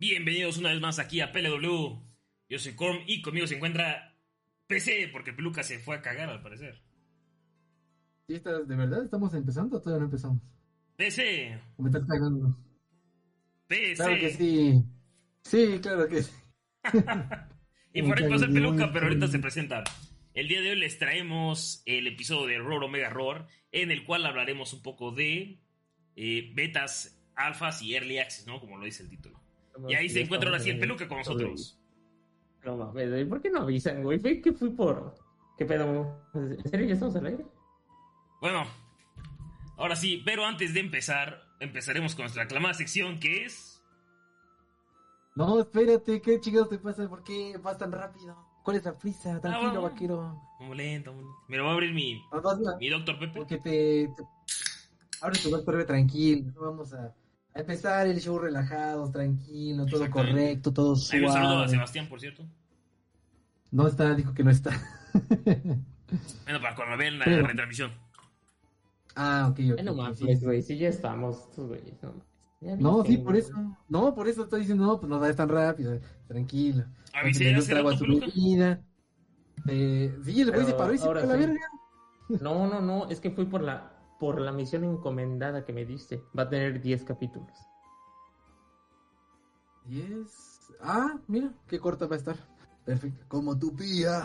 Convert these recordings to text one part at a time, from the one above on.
Bienvenidos una vez más aquí a PLW. Yo soy Corm y conmigo se encuentra PC porque Peluca se fue a cagar al parecer. ¿Sí está, ¿De verdad estamos empezando o todavía no empezamos? PC. ¿O me estás cagando? PC. Claro que sí. Sí, claro que sí. y por ahí pasa el Peluca, pero ahorita se presenta. El día de hoy les traemos el episodio de Roar Omega Roar, en el cual hablaremos un poco de eh, betas, alfas y early access, ¿no? Como lo dice el título. Y ahí se encuentra ahora sí el peluca con nosotros. No mames, ¿por qué no avisan, güey? Fue que fui por. ¿Qué pedo? ¿En serio ya estamos al aire? Bueno, ahora sí, pero antes de empezar, empezaremos con nuestra aclamada sección que es. No, espérate, ¿qué chingados te pasa? ¿Por qué vas tan rápido? ¿Cuál es la prisa? Tranquilo, Ah, vaquero. Muy lento, muy lento. Me lo va a abrir mi, Ah, mi Doctor Pepe. Porque te, te- Abre tu doctor, tranquilo. no Vamos a, a empezar el show relajados, tranquilo, todo correcto, todo Ahí un saludo a suave. Sebastián, por cierto. No está, dijo que no está. Bueno, para cuando vean la Pero- retransmisión. ah, ok, ok. No mames, sí. güey, sí ya estamos, güeyes, no sí, por güey. eso. No, por eso estoy diciendo, no, pues no vayas tan rápido, tranquilo. Avisé hace trago a su bebida. Eh, sí, el güey se paró y se fue ahora a la verga. No, no, no, es que fui por la por la misión encomendada que me diste. Va a tener 10 capítulos. Yes. Ah, mira, qué corta va a estar. Perfecto. Como tu pía.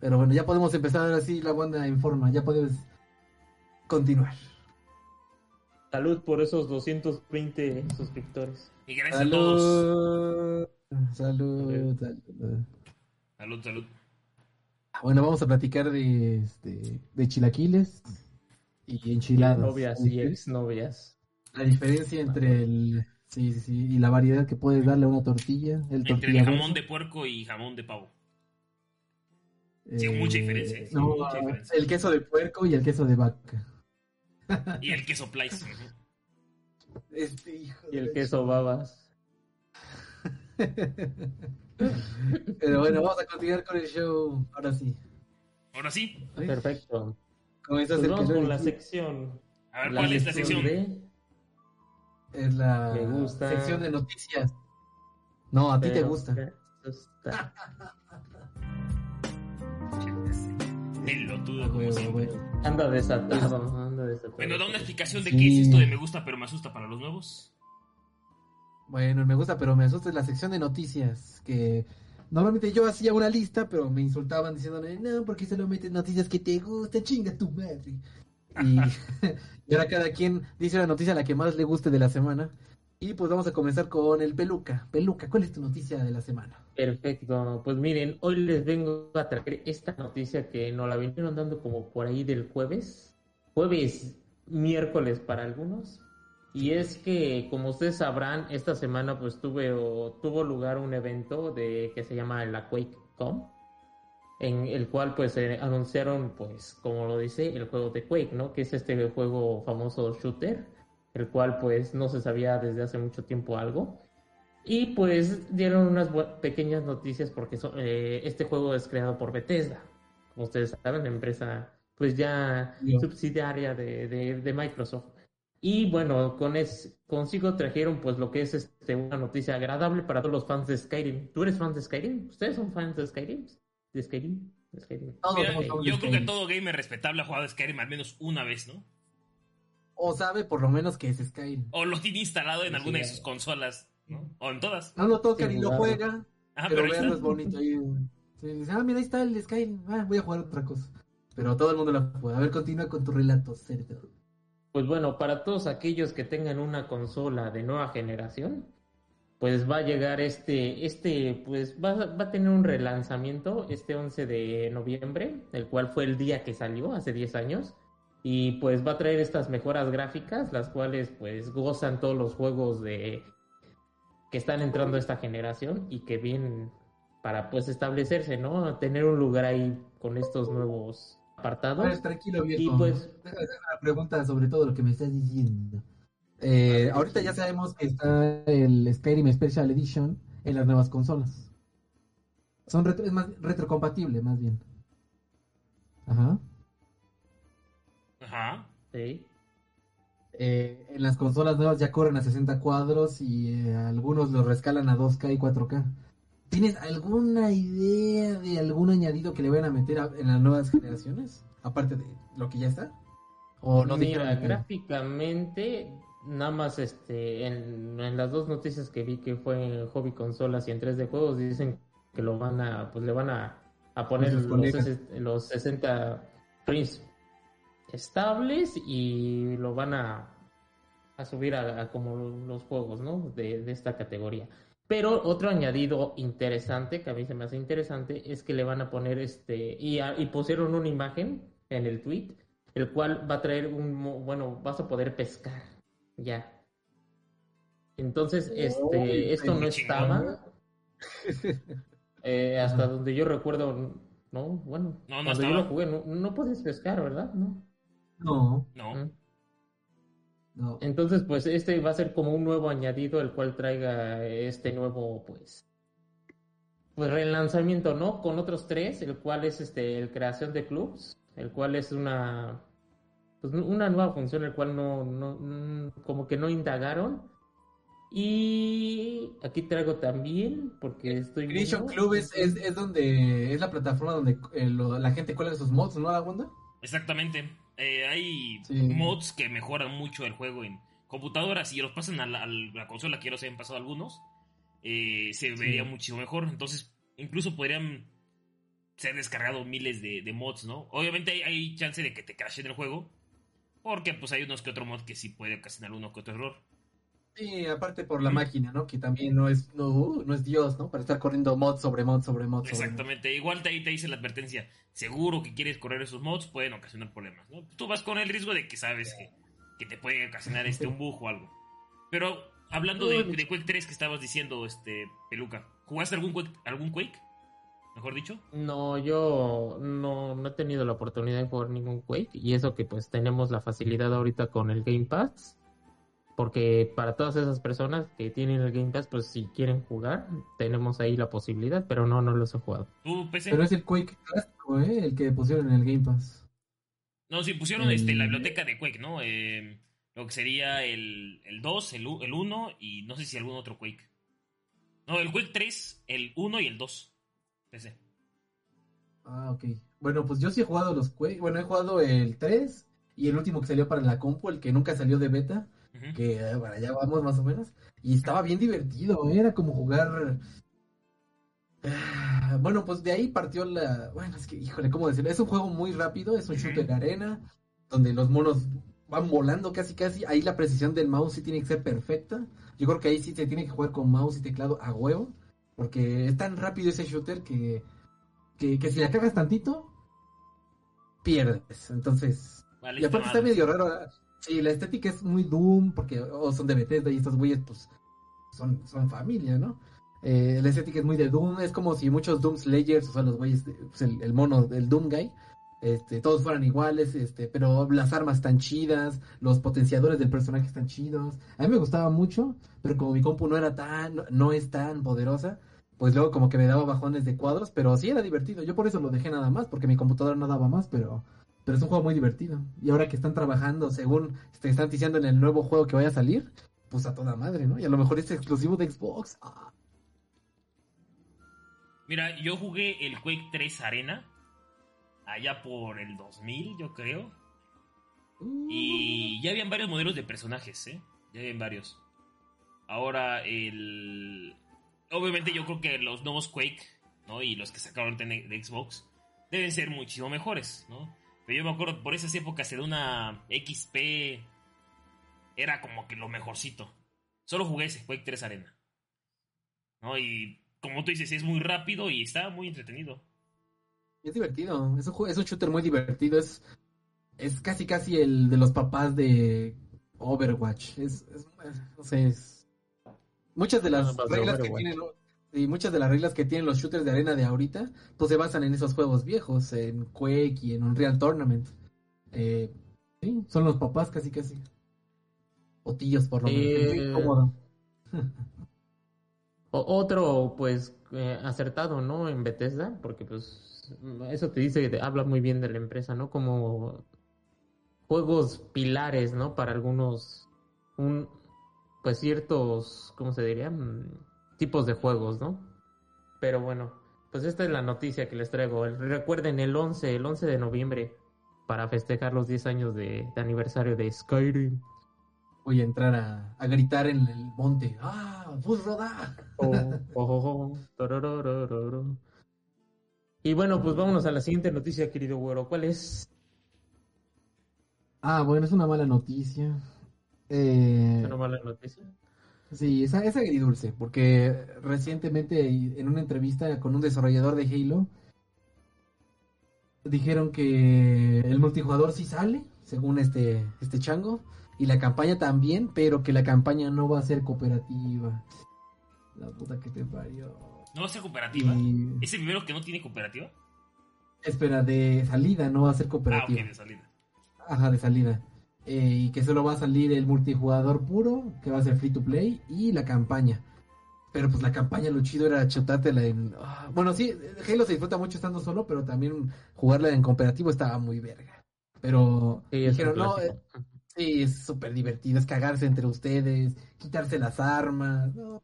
Pero bueno, ya podemos empezar así la banda en forma. Ya podemos continuar. Salud por esos 220 suscriptores. Y gracias a todos. Salud. Salud. salud. Salud, salud. Bueno, vamos a platicar de, este, de chilaquiles y enchiladas. Novias y exnovias. La diferencia entre el... Sí, sí, sí. Y la variedad que puedes darle a una tortilla. El Entre tortilla el jamón de puerco y jamón de pavo. Eh, sí, mucha diferencia. Sí, no, mucha diferencia. el queso de puerco y el queso de vaca. Y el queso Plice. ujú. Este hijo Y el queso babas. Pero bueno, vamos a continuar con el show. Ahora sí. Ahora. ¿Sí? Perfecto. Como Pues vamos con la sección. A ver, ¿cuál es la sección? de- Es la Me gusta. sección de noticias. No, a ti te gusta. me asusta. Pelotudo, Ah, como siempre. huevo. Anda desatado, anda desatado. Bueno, da una explicación de Sí. qué es esto de me gusta pero me asusta para los nuevos. Bueno, me gusta, pero me asusta la sección de noticias. Que normalmente yo hacía una lista, pero me insultaban diciéndome, no, porque solo metes noticias que te gustan, chinga tu madre. Y, y ahora cada quien dice una noticia a la que más le guste de la semana. Y pues vamos a comenzar con el Peluca. Peluca, ¿cuál es tu noticia de la semana? Perfecto, pues miren, hoy les vengo a traer esta noticia que nos la vinieron dando como por ahí del jueves, jueves, miércoles para algunos, y es que como ustedes sabrán, esta semana pues tuve o, tuvo lugar un evento de que se llama la QuakeCon, en el cual pues eh, anunciaron pues como lo dice el juego de Quake, ¿no? Que es este juego famoso shooter, el cual pues no se sabía desde hace mucho tiempo algo. Y pues dieron unas pequeñas noticias porque so- eh, este juego es creado por Bethesda. Como ustedes saben, la empresa pues ya Ya. subsidiaria de, de- de Microsoft. Y bueno, con es, consigo trajeron pues lo que es este, una noticia agradable para todos los fans de Skyrim. ¿Tú eres fan de Skyrim? ¿Ustedes son fans de Skyrim? ¿De Skyrim? ¿De Skyrim? Todos Mira, somos fans de yo creo que todo gamer respetable ha jugado Skyrim al menos una vez, ¿no? O sabe por lo menos que es Skyrim. O lo tiene instalado en Sí, alguna de sus consolas, ¿no? O en todas. No lo toca Sí, ni lo claro. juega, Ah, pero pero vean, es bonito. ahí. Dice, ah, mira, ahí está el Skyrim. Ah, voy a jugar otra cosa. Pero todo el mundo lo juega. A ver, continúa con tu relato, cerdo. Pues bueno, para todos aquellos que tengan una consola de nueva generación, pues va a llegar este, este, pues va, va a tener un relanzamiento este 11 de noviembre, el cual fue el día que salió hace 10 años. Y pues va a traer estas mejoras gráficas, las cuales pues gozan todos los juegos de que están entrando a esta generación y que vienen para pues establecerse, ¿no? Tener un lugar ahí con estos nuevos apartados. Pues, tranquilo, viejo. Y pues Déjame hacer una pregunta sobre todo lo que me estás diciendo. Eh, ahorita ya sabemos que está el Skyrim Special Edition en las nuevas consolas. Son retro, es más retrocompatible, más bien. Ajá. Ajá. sí. Eh, en las consolas nuevas ya corren a 60 cuadros y eh, algunos los rescalan a 2K y 4K. ¿Tienes alguna idea de algún añadido que le vayan a meter a- en las nuevas generaciones? Aparte de lo que ya está. ¿O no Mira, gráficamente, nada más este, en, en las dos noticias que vi que fue en Hobby Consolas y en 3D Juegos, dicen que lo van a, pues le van a, a poner Sus los, ses- los 60 frames estables y lo van a, a subir a, a como los juegos, ¿no? De, de esta categoría. Pero otro añadido interesante, que a mí se me hace interesante, es que le van a poner este, y, a- y pusieron una imagen en el tweet, el cual va a traer un, mo- bueno, vas a poder pescar, ya. Entonces, este, Uy, esto no estaba, eh, hasta donde yo recuerdo, no, bueno, No, no cuando yo lo jugué, no, no puedes pescar, ¿verdad? No. No, No. Mm. No. Entonces, pues este va a ser como un nuevo añadido, el cual traiga este nuevo, pues, pues relanzamiento, ¿no? Con otros tres, el cual es este, el creación de clubs, el cual es una, pues una nueva función, el cual no, no, mm, como que no indagaron. Y aquí traigo también, porque estoy Creation viendo- Club es, es, es donde es la plataforma donde eh, lo- la gente cuelga sus mods, ¿no, la onda? Exactamente. Eh, hay Sí. mods que mejoran mucho el juego en computadoras y los pasan a la, a la consola, que ya los hayan pasado algunos. eh, se vería muchísimo mejor. Entonces, incluso podrían ser descargados miles de, de mods, ¿no? Obviamente hay, hay chance de que te crashen el juego. Porque pues hay unos que otro mod que sí puede ocasionar uno que otro error. Sí, aparte por la máquina, ¿no? Que también no es, no, uh, no es Dios, ¿no? Para estar corriendo mod sobre mod sobre mod. sobre mod. Exactamente. Igual te, ahí te dice la advertencia. Seguro que quieres correr esos mods, pueden ocasionar problemas, ¿no? Tú vas con el riesgo de que sabes que, que te puede ocasionar este un bug o algo. Pero hablando de, de Quake 3 que estabas diciendo, este, Peluca, ¿jugaste algún Quake, algún Quake? Mejor dicho. No, yo no, no he tenido la oportunidad de jugar ningún Quake y eso que pues tenemos la facilidad ahorita con el Game Pass, porque para todas esas personas que tienen el Game Pass, pues si quieren jugar, tenemos ahí la posibilidad, pero no, no los he jugado. ¿Tú, PC? Pero es el Quake clásico, ¿eh? El que pusieron en el Game Pass. No, sí, pusieron El- este, la biblioteca de Quake, ¿no? Eh, lo que sería el, el 2, el, el 1 y no sé si algún otro Quake. No, el Quake 3, el 1 y el 2. PC. Ah, ok. Bueno, pues yo sí he jugado los Quake. Bueno, he jugado el 3 y el último que salió para la compu, el que nunca salió de beta. Que eh, para allá vamos más o menos. Y estaba bien divertido, ¿eh? era como jugar... Ah, Bueno, pues de ahí partió la... Bueno, es que, híjole, ¿cómo decirlo? Es un juego muy rápido, es un Ujú. shooter de arena, donde los monos van volando casi casi. Ahí la precisión del mouse sí tiene que ser perfecta. Yo creo que ahí sí se tiene que jugar con mouse y teclado a huevo, porque es tan rápido ese shooter que, que, que si la cagas tantito, pierdes. Entonces... Vale, Y aparte está medio raro. Sí, la estética es muy Doom, porque o son de Bethesda y estos güeyes, pues, son, son familia, ¿no? Eh, la estética es muy de Doom, es como si muchos Doom Slayers, o sea, los güeyes, pues, el, el mono, el Doom Guy, este, todos fueran iguales, este, pero las armas están chidas, los potenciadores del personaje están chidos. A mí me gustaba mucho, pero como mi compu no era tan, no es tan poderosa, pues luego como que me daba bajones de cuadros, pero sí era divertido. Yo por eso lo dejé nada más, porque mi computadora no daba más, pero pero es un juego muy divertido. Y ahora que están trabajando, según te están diciendo en el nuevo juego que vaya a salir, pues a toda madre, ¿no? Y a lo mejor es exclusivo de Xbox. Ah, Mira, yo jugué el Quake 3 Arena. Allá por el 2000, yo creo. uh, Y ya habían varios modelos de personajes, ¿eh? Ya habían varios. Ahora, el. Obviamente, yo creo que los nuevos Quake, ¿no? Y los que sacaron de Xbox deben ser muchísimo mejores, ¿no? Pero yo me acuerdo, por esas épocas de una XP. Era como que lo mejorcito. Solo jugué ese Quake 3 Arena. ¿No? Y como tú dices, es muy rápido y está muy entretenido. Es divertido. Es un, es un shooter muy divertido. Es es casi casi el de los papás de Overwatch. Es, es no sé, es... muchas de las reglas que tienen y muchas de las reglas que tienen los shooters de arena de ahorita, pues se basan en esos juegos viejos, en Quake y en Unreal Tournament. Eh, sí, son los papás casi casi. O tíos por lo menos. Eh, cómodo. Otro, pues, eh, acertado, ¿no? En Bethesda, porque pues eso te dice, te habla muy bien de la empresa, ¿no? Como juegos pilares, ¿no? Para algunos, un, pues ciertos, ¿cómo se diría? Tipos de juegos, ¿no? Pero bueno, pues esta es la noticia que les traigo. Recuerden el 11, el 11 de noviembre, para festejar los 10 años de, aniversario de Skyrim. Voy a entrar a, gritar en el monte. ¡Ah! ¡Fusroda! Oh, oh, oh, y bueno, pues vámonos a la siguiente noticia, querido güero. ¿Cuál es? Ah, bueno, es una mala noticia. Eh... ¿Es una mala noticia? Sí, es, es agridulce, porque recientemente en una entrevista con un desarrollador de Halo, dijeron que el multijugador sí sale, según este, este chango, y la campaña también, pero que la campaña no va a ser cooperativa. La puta que te parió. ¿No va a ser cooperativa? ¿Es el primero que no tiene cooperativa? Espera, de salida, no va a ser cooperativa. Ah, ok, de salida. Ajá, de salida. Eh, y que solo va a salir el multijugador puro, que va a ser free to play, y la campaña. Pero pues la campaña lo chido era chutártela en... Ah, bueno, sí, Halo se disfruta mucho estando solo, pero también jugarla en cooperativo estaba muy verga. Pero dijeron, no, eh, sí, es súper divertido, es cagarse entre ustedes, quitarse las armas, no,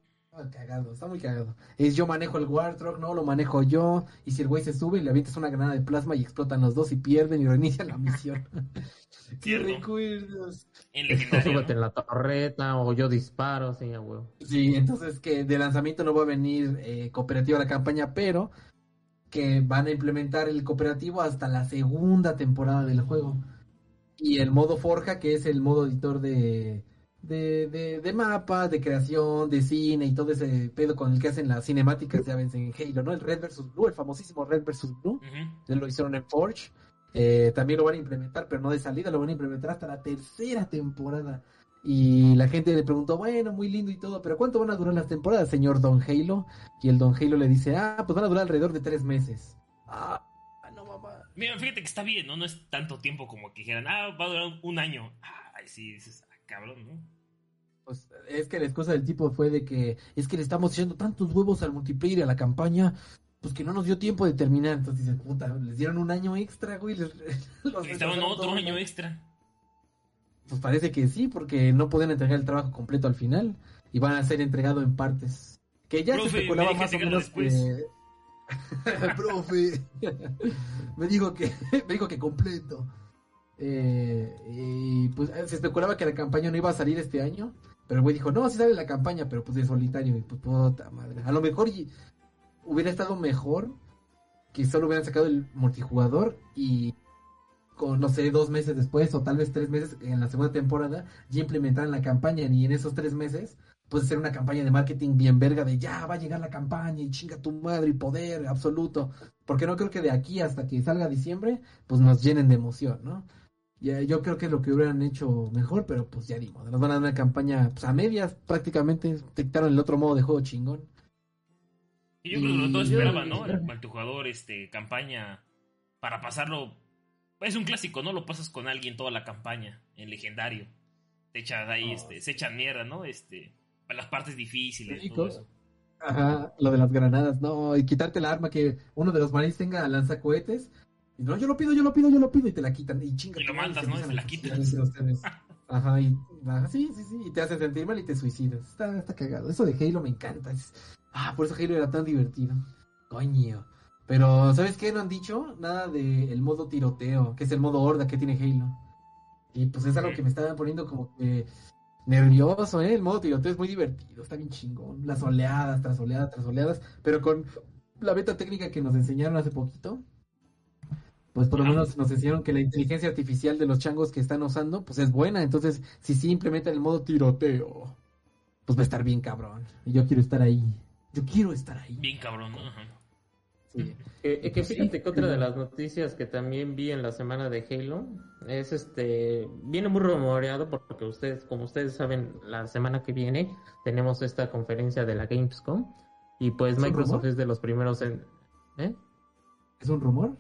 cagado, está muy cagado. Es yo manejo el Warthog, no, lo manejo yo, y si el güey se sube, le avientas una granada de plasma y explotan los dos y pierden y reinician la misión. ¿Qué recuerdos? En Súbete en la torreta o yo disparo, sí, huevo. Sí, entonces que de lanzamiento no va a venir eh, cooperativo a la campaña, pero que van a implementar el cooperativo hasta la segunda temporada del juego. Y el modo Forja, que es el modo editor de, de, de, mapas, de creación, de cine y todo ese pedo con el que hacen las cinemáticas, ya ven, en Halo, ¿no? El Red vs. Blue, el famosísimo Red vs. Blue. Lo hicieron en Forge. Eh, también lo van a implementar, pero no de salida, lo van a implementar hasta la tercera temporada. Y la gente le preguntó, bueno, muy lindo y todo, pero ¿cuánto van a durar las temporadas, señor Don Halo? Y el Don Halo le dice, ah, pues van a durar alrededor de tres meses. Ah, no, mamá. Mira, fíjate que está bien, ¿no? No es tanto tiempo como que dijeran, ah, va a durar un año. Ay, sí, dices, ah, cabrón, ¿no? Pues es que la excusa del tipo fue de que es que le estamos echando tantos huevos al multiplayer y a la campaña pues que no nos dio tiempo de terminar. Entonces dices, puta, les dieron un año extra, güey. Les, Necesitaban otro año extra. Pues parece que sí, porque no pueden entregar el trabajo completo al final y van a ser entregado en partes. Que ya se especulaba más o menos que... profe me dijo que me dijo que completo. Eh, y pues se especulaba que la campaña no iba a salir este año. Pero el güey dijo, no, sí sale la campaña, pero pues de solitario. Y pues puta madre. A lo mejor hubiera estado mejor que solo hubieran sacado el multijugador y no sé, dos meses después o tal vez tres meses en la segunda temporada ya implementaran la campaña y en esos tres meses puede ser una campaña de marketing bien verga de ya va a llegar la campaña y chinga tu madre y poder absoluto. Porque no creo que de aquí hasta que salga diciembre pues nos llenen de emoción, ¿no? Ya, yo creo que es lo que hubieran hecho mejor, pero pues ya dimos. Nos van a dar una campaña pues, a medias prácticamente. Dictaron el otro modo de juego chingón. Y yo creo que todos esperaban, ¿no? El multijugador, este, campaña, para pasarlo. Es un clásico, ¿no? Lo pasas con alguien toda la campaña, en legendario. Te echan ahí, oh. este, se echan mierda, ¿no? Este, para las partes difíciles. Todo eso. Ajá, lo de las granadas, no, y quitarte el arma, que uno de los marines tenga lanzacohetes. Y no, yo lo pido, yo lo pido, yo lo pido, y te la quitan, y chinga. Y lo mandas, ¿no? Y se la quitan. Ajá, y, sí, sí, sí, y te hace sentir mal y te suicidas. Está, está cagado. Eso de Halo me encanta. Ah, por eso Halo era tan divertido. Coño. Pero, ¿sabes qué? No han dicho nada del modo tiroteo, que es el modo horda que tiene Halo. Y pues es algo que me estaba poniendo como que nervioso, ¿eh? El modo tiroteo es muy divertido, está bien chingón. Las oleadas, tras oleadas, tras oleadas. Pero con la beta técnica que nos enseñaron hace poquito, pues por lo menos nos enseñaron que la inteligencia artificial de los changos que están usando, pues es buena. Entonces, si sí implementan el modo tiroteo, pues va a estar bien cabrón. Y yo quiero estar ahí. Yo quiero estar ahí. Bien cabrón, ¿no? Sí. Que, que fíjate que otra de las noticias que también vi en la semana de Halo es este, viene muy rumoreado porque ustedes, como ustedes saben, la semana que viene tenemos esta conferencia de la Gamescom y pues ¿Es un Microsoft rumor? es de los primeros en... ¿eh? ¿Es un rumor?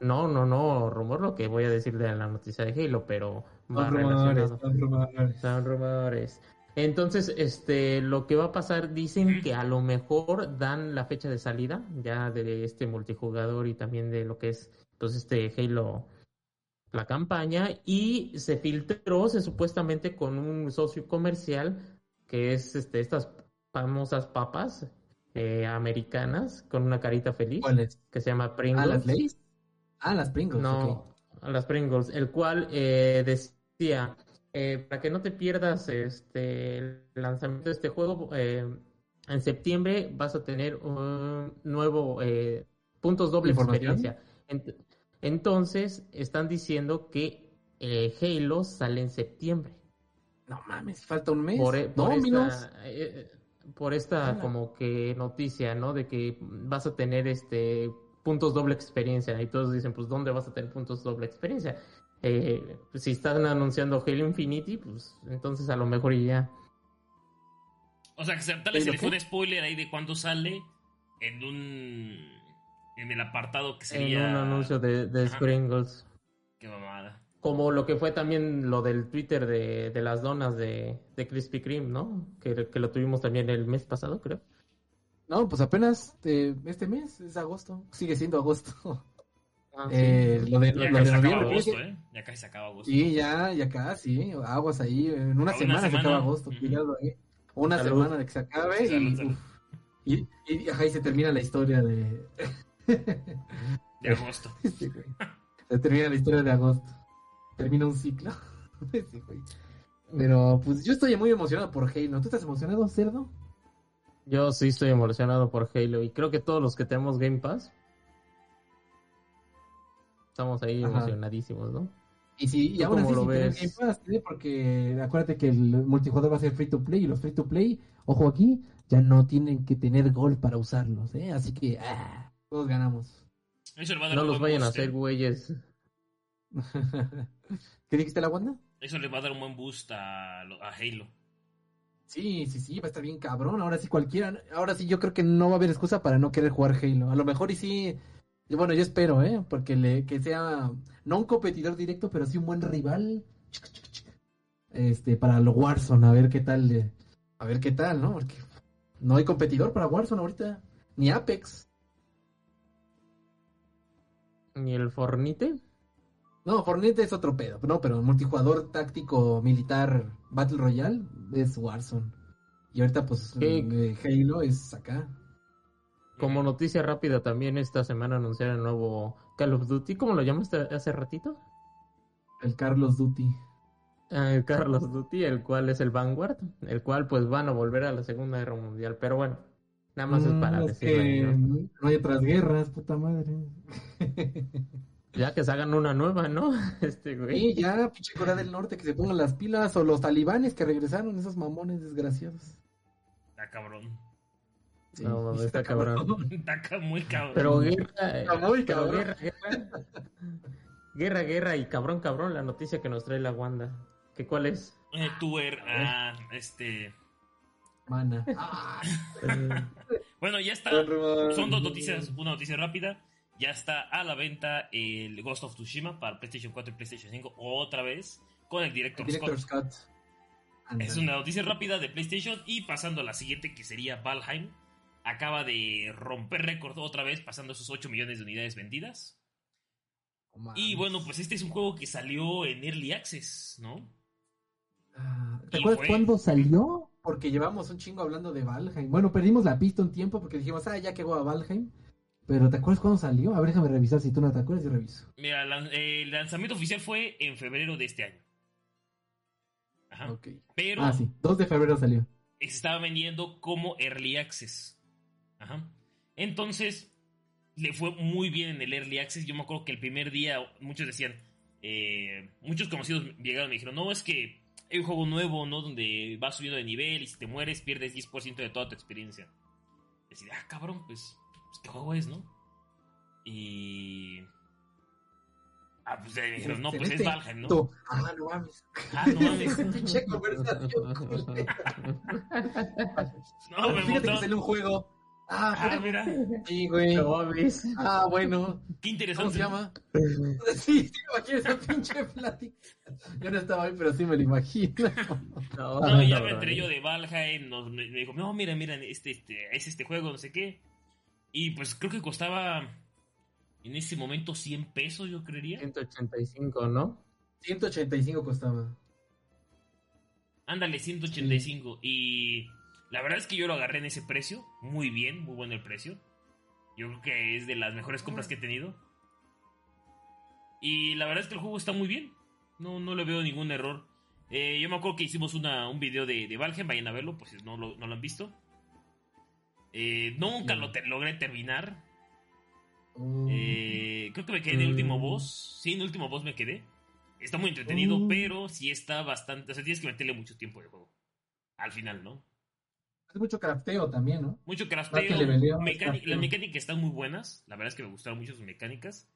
No, no, no, rumor lo que voy a decir de la noticia de Halo, pero va Son rumores, relacionado. son rumores. Son rumores. Entonces, este, lo que va a pasar, dicen que a lo mejor dan la fecha de salida ya de este multijugador y también de lo que es, pues, este Halo, la campaña, y se filtró, se supuestamente con un socio comercial que es, este, estas famosas papas eh, americanas con una carita feliz ¿Cuáles? que se llama Ah, Pringles. las Lays. Ah, las Pringles. No, ok. a las Pringles, el cual eh, decía, eh, para que no te pierdas este el lanzamiento de este juego, eh, en septiembre vas a tener un nuevo eh, puntos doble ¿Información? experiencia. Ent- entonces, están diciendo que Halo sale en septiembre. No mames, falta un mes. Por, e- por esta, por esta como que noticia, ¿no? De que vas a tener este puntos doble experiencia y todos dicen, pues ¿dónde vas a tener puntos doble experiencia? Eh, pues, si están anunciando Halo Infinity, pues entonces a lo mejor ya. O sea, que se, tal vez se ¿Pero le fue un spoiler ahí de cuándo sale en un. En el apartado que En sería. un anuncio de, de Ajá. Sprinkles. Qué mamada. Como lo que fue también lo del Twitter de, de las donas de, de Krispy Kreme, ¿no? Que, que lo tuvimos también el mes pasado, creo. No, pues apenas eh, este mes es agosto. Sigue siendo agosto. Ah, sí. Eh, lo de, Ya lo de se acaba noviembre. agosto, ¿eh? Ya casi se acaba agosto. Sí, ya, ya casi. Aguas ahí. En una semana, se acaba agosto. Cuidado ahí. Una Salud. semana de que se acabe Salud, y, salud. uf, y, y, ajá, y se termina la historia de. De agosto. Sí, güey. se termina la historia de agosto. Termina un ciclo. Sí, güey. Pero pues yo estoy muy emocionado por Halo. ¿Tú estás emocionado, cerdo? Yo sí estoy emocionado por Halo y creo que todos los que tenemos Game Pass estamos ahí Ajá. emocionadísimos, ¿no? Y si y ¿Tú aún así cómo lo tener ves? Game Pass, porque acuérdate que el multijugador va a ser free to play y los free to play, ojo aquí, ya no tienen que tener gol para usarlos, ¿eh? Así que ah, todos ganamos. Eso le va a dar No un los buen vayan a hacer güeyes. ¿Qué dijiste la Wanda? Eso le va a dar un buen boost a, lo- a Halo. Sí, sí, sí, va a estar bien cabrón. Ahora sí cualquiera, ahora sí yo creo que no va a haber excusa para no querer jugar Halo. A lo mejor y sí, bueno, yo espero, ¿eh? Porque le, que sea no un competidor directo, pero sí un buen rival. Este, para lo Warzone, a ver qué tal, a ver qué tal, ¿no? Porque no hay competidor para Warzone ahorita, ni Apex. ¿Y el Fornite? No, Fortnite es otro pedo, no, pero multijugador táctico militar Battle Royale es Warzone. Y ahorita pues eh, Halo es acá. Como noticia rápida también esta semana anunciaron el nuevo Call of Duty. ¿Cómo lo llamaste hace ratito? El Carlos Duty. Ah, el Call of Duty, el cual es el Vanguard, el cual pues van a volver a la Segunda Guerra Mundial. Pero bueno, nada más es para Mm, es decirlo. que ahí, ¿no? no hay otras guerras, puta madre. Ya que se hagan una nueva, ¿no? Este güey. Y ya, pinche Corea del Norte, que se pongan las pilas, o los talibanes que regresaron, esos mamones desgraciados. Está cabrón. Sí, No, mames, está cabrón. Está muy cabrón. Pero guerra, Está muy pero cabrón. guerra, guerra, guerra, guerra y cabrón, cabrón, la noticia que nos trae la Wanda. ¿Qué cuál es? Eh, Tuer, ah, este. Mana. Ah, Bueno, ya está. Son dos noticias, una noticia rápida. Ya está a la venta el Ghost of Tsushima para PlayStation 4 y PlayStation 5 otra vez con el Director, El Director Scott. Es una noticia rápida de PlayStation y pasando a la siguiente que sería Valheim. Acaba de romper récord otra vez pasando esos 8 millones de unidades vendidas. Y bueno, pues este es un juego que salió en Early Access, ¿no? Ah, ¿Te acuerdas fue- cuándo salió? Porque llevamos un chingo hablando de Valheim. Bueno, perdimos la pista un tiempo porque dijimos, ah, ya que a Valheim. Pero ¿te acuerdas cuándo salió? A ver, déjame revisar. Si tú no te acuerdas, yo reviso. Mira, eh, el lanzamiento oficial fue en febrero de este año. Ajá. Ok. Pero Ah, sí. 2 de febrero salió. se estaba vendiendo como Early Access. Ajá. Entonces, le fue muy bien en el Early Access. Yo me acuerdo que el primer día muchos decían, eh, muchos conocidos llegaron y me dijeron, no, es que hay un juego nuevo, ¿no? Donde vas subiendo de nivel y si te mueres pierdes 10% de toda tu experiencia. Decía, ah, cabrón, pues, pues, ¿qué juego es, no? Y. Ah, pues ya dijeron, no, pues es Valheim, ¿no? Ah, no mames. Ah, no mames. Pinche conversación. No, me Fíjate que sale un juego. Ah, Ah, mira. sí, güey. No mames. Ah, bueno. Qué ¿Cómo interesante. se llama? Sí, sí, me imagino esa pinche plática. Yo no estaba ahí, pero sí me lo imagino. No, No, ya no, me no, enteré no. yo de Valheim, nos- me, me dijo, no, mira, mira, este, este, es este juego, no sé qué. Y pues creo que costaba en ese momento 100 pesos, yo creería. 185, ¿no? 185 costaba. Ándale, 185. Y la verdad es que yo lo agarré en ese precio. Muy bien, muy bueno el precio. Yo creo que es de las mejores compras que he tenido. Y la verdad es que el juego está muy bien. No, no le veo ningún error. Eh, yo me acuerdo que hicimos una, un video de, de Valheim, vayan a verlo, pues si no lo, no lo han visto. Eh, nunca lo te- logré terminar. Oh. Eh, creo que me quedé en el último Mm. boss. Sí, en el último boss me quedé. Está muy entretenido, Mm. pero sí está bastante. O sea, tienes que meterle mucho tiempo de juego. Al final, ¿no? Es mucho crafteo también, ¿no? Mucho crafteo. las mecánicas están muy buenas. La verdad es que me gustaron mucho sus mecánicas.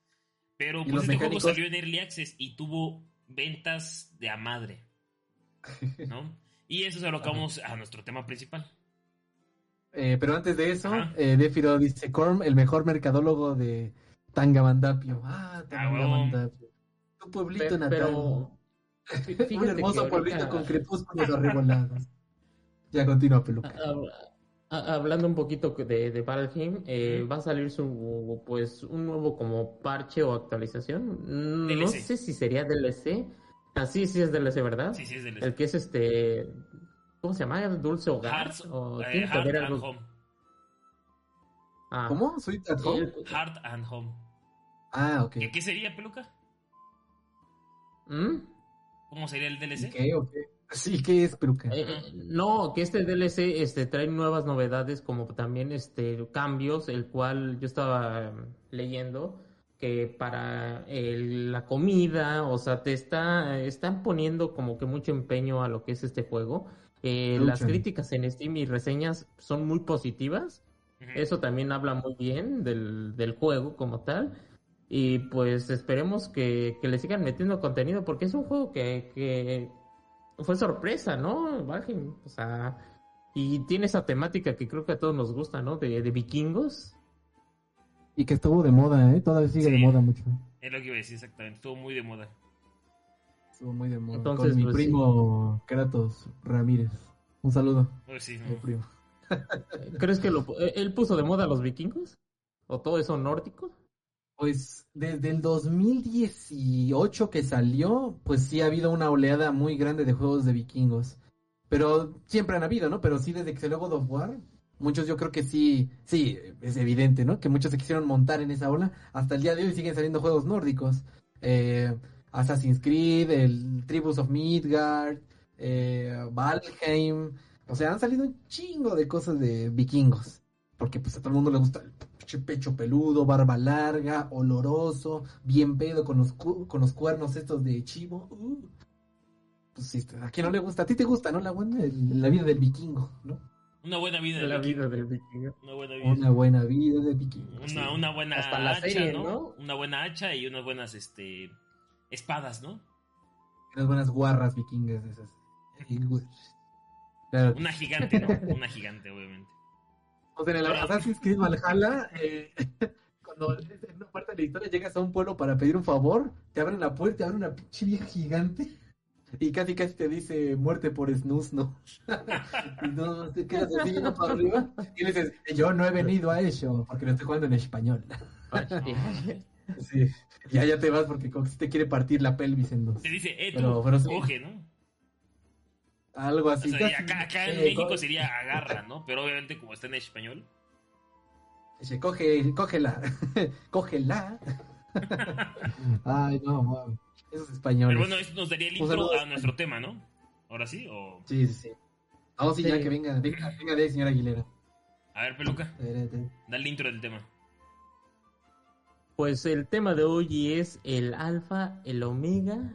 Pero ¿Y pues este mecánicos? juego salió en Early Access y tuvo ventas de a madre. ¿No? Y eso es a lo que vamos a nuestro tema principal. Eh, pero antes de eso, eh, Defiro dice Corm, el mejor mercadólogo de Tangamandapio. Ah, Tangamandapio. Tu pueblito natal. Pero Un hermoso ahorita- pueblito con crepúsculos arrebolados. Ya continúa, peluca. Hab- ha- Hablando un poquito de, de Valheim, eh, va a salir su pues un nuevo como parche o actualización. Mm, No DLC. sé si sería DLC. Así sí es DLC, ¿verdad? Sí, sí, es del El que es este ¿cómo se llama? ¿El dulce hogar? Hearts, ¿O eh, Heart and algo? Home. Ah, ¿Cómo? ¿Soy at home? Heart and Home. Ah, ok. ¿Qué, qué sería, peluca? ¿Mm? ¿Cómo sería el DLC? ¿Qué o qué? Sí, ¿qué es peluca? Eh, eh, no, que este DLC este, trae nuevas novedades como también este, cambios, el cual yo estaba mm, leyendo que para el- la comida, o sea, te está, están poniendo como que mucho empeño a lo que es este juego. Eh, las críticas en Steam y reseñas son muy positivas. Eso también habla muy bien del, del juego como tal. Y pues esperemos que, que le sigan metiendo contenido porque es un juego que, que fue sorpresa, ¿no? Valheim, o sea, y tiene esa temática que creo que a todos nos gusta, ¿no? De, de vikingos. Y que estuvo de moda, ¿eh? Todavía sigue Sí. de moda mucho. Es lo que iba a decir exactamente. Estuvo muy de moda. Estuvo muy de moda. Entonces, Con mi pues, primo Kratos Ramírez. Un saludo, Pues sí, mi primo. ¿Crees que lo, eh, él puso de moda a los vikingos? ¿O todo eso nórdico? Pues desde el 2018 que salió, pues sí ha habido una oleada muy grande de juegos de vikingos. Pero siempre han habido, ¿no? Pero sí desde que salió God of War, muchos yo creo que sí, sí, es evidente, ¿no? Que muchos se quisieron montar en esa ola. Hasta el día de hoy siguen saliendo juegos nórdicos. Eh, Assassin's Creed, el Tribus of Midgard, eh, Valheim. O sea, han salido un chingo de cosas de vikingos. Porque pues a todo el mundo le gusta el pecho peludo, barba larga, oloroso, bien pedo con los, cu- con los cuernos estos de chivo. Uh. Pues sí, a quién no le gusta, a ti te gusta, ¿no? La buena, la vida del vikingo, ¿no? Una buena vida de La vikingo. vida del vikingo. Una buena vida. Una buena vida de vikingo. sí. Una, una buena Hasta la hacha, serie, ¿no? ¿no? Una buena hacha y unas buenas este espadas, ¿no? Unas buenas guarras vikingas esas. Claro. Una gigante, ¿no? Una gigante, obviamente. O sea, en el Assassin's Creed Valhalla, eh, cuando en una parte de la historia llegas a un pueblo para pedir un favor, te abren la puerta, te abren una pinche vieja gigante y casi casi te dice muerte por snus, ¿no? y no te quedas así yendo para arriba y le dices, yo no he venido a eso porque lo estoy jugando en español. sí, ya ya te vas porque sí te quiere partir la pelvis en dos. Te dice, eh, tú, Pero- pero sí. coge, ¿no? Algo O así. sea, y casi. acá, acá en Eh, México co- sería agarra, ¿no? Pero obviamente como está en español. Dice, coge, cógela, cógela. Ay, no, mami. Esos españoles. Pero bueno, esto nos daría el intro a nuestro tema, ¿no? Ahora sí, o... Sí, sí, sí. Vamos, sí, ya Sí. que venga, venga, venga de ahí, señora Aguilera. A ver, peluca, Espérate. da el intro del tema. Pues el tema de hoy es el alfa, el omega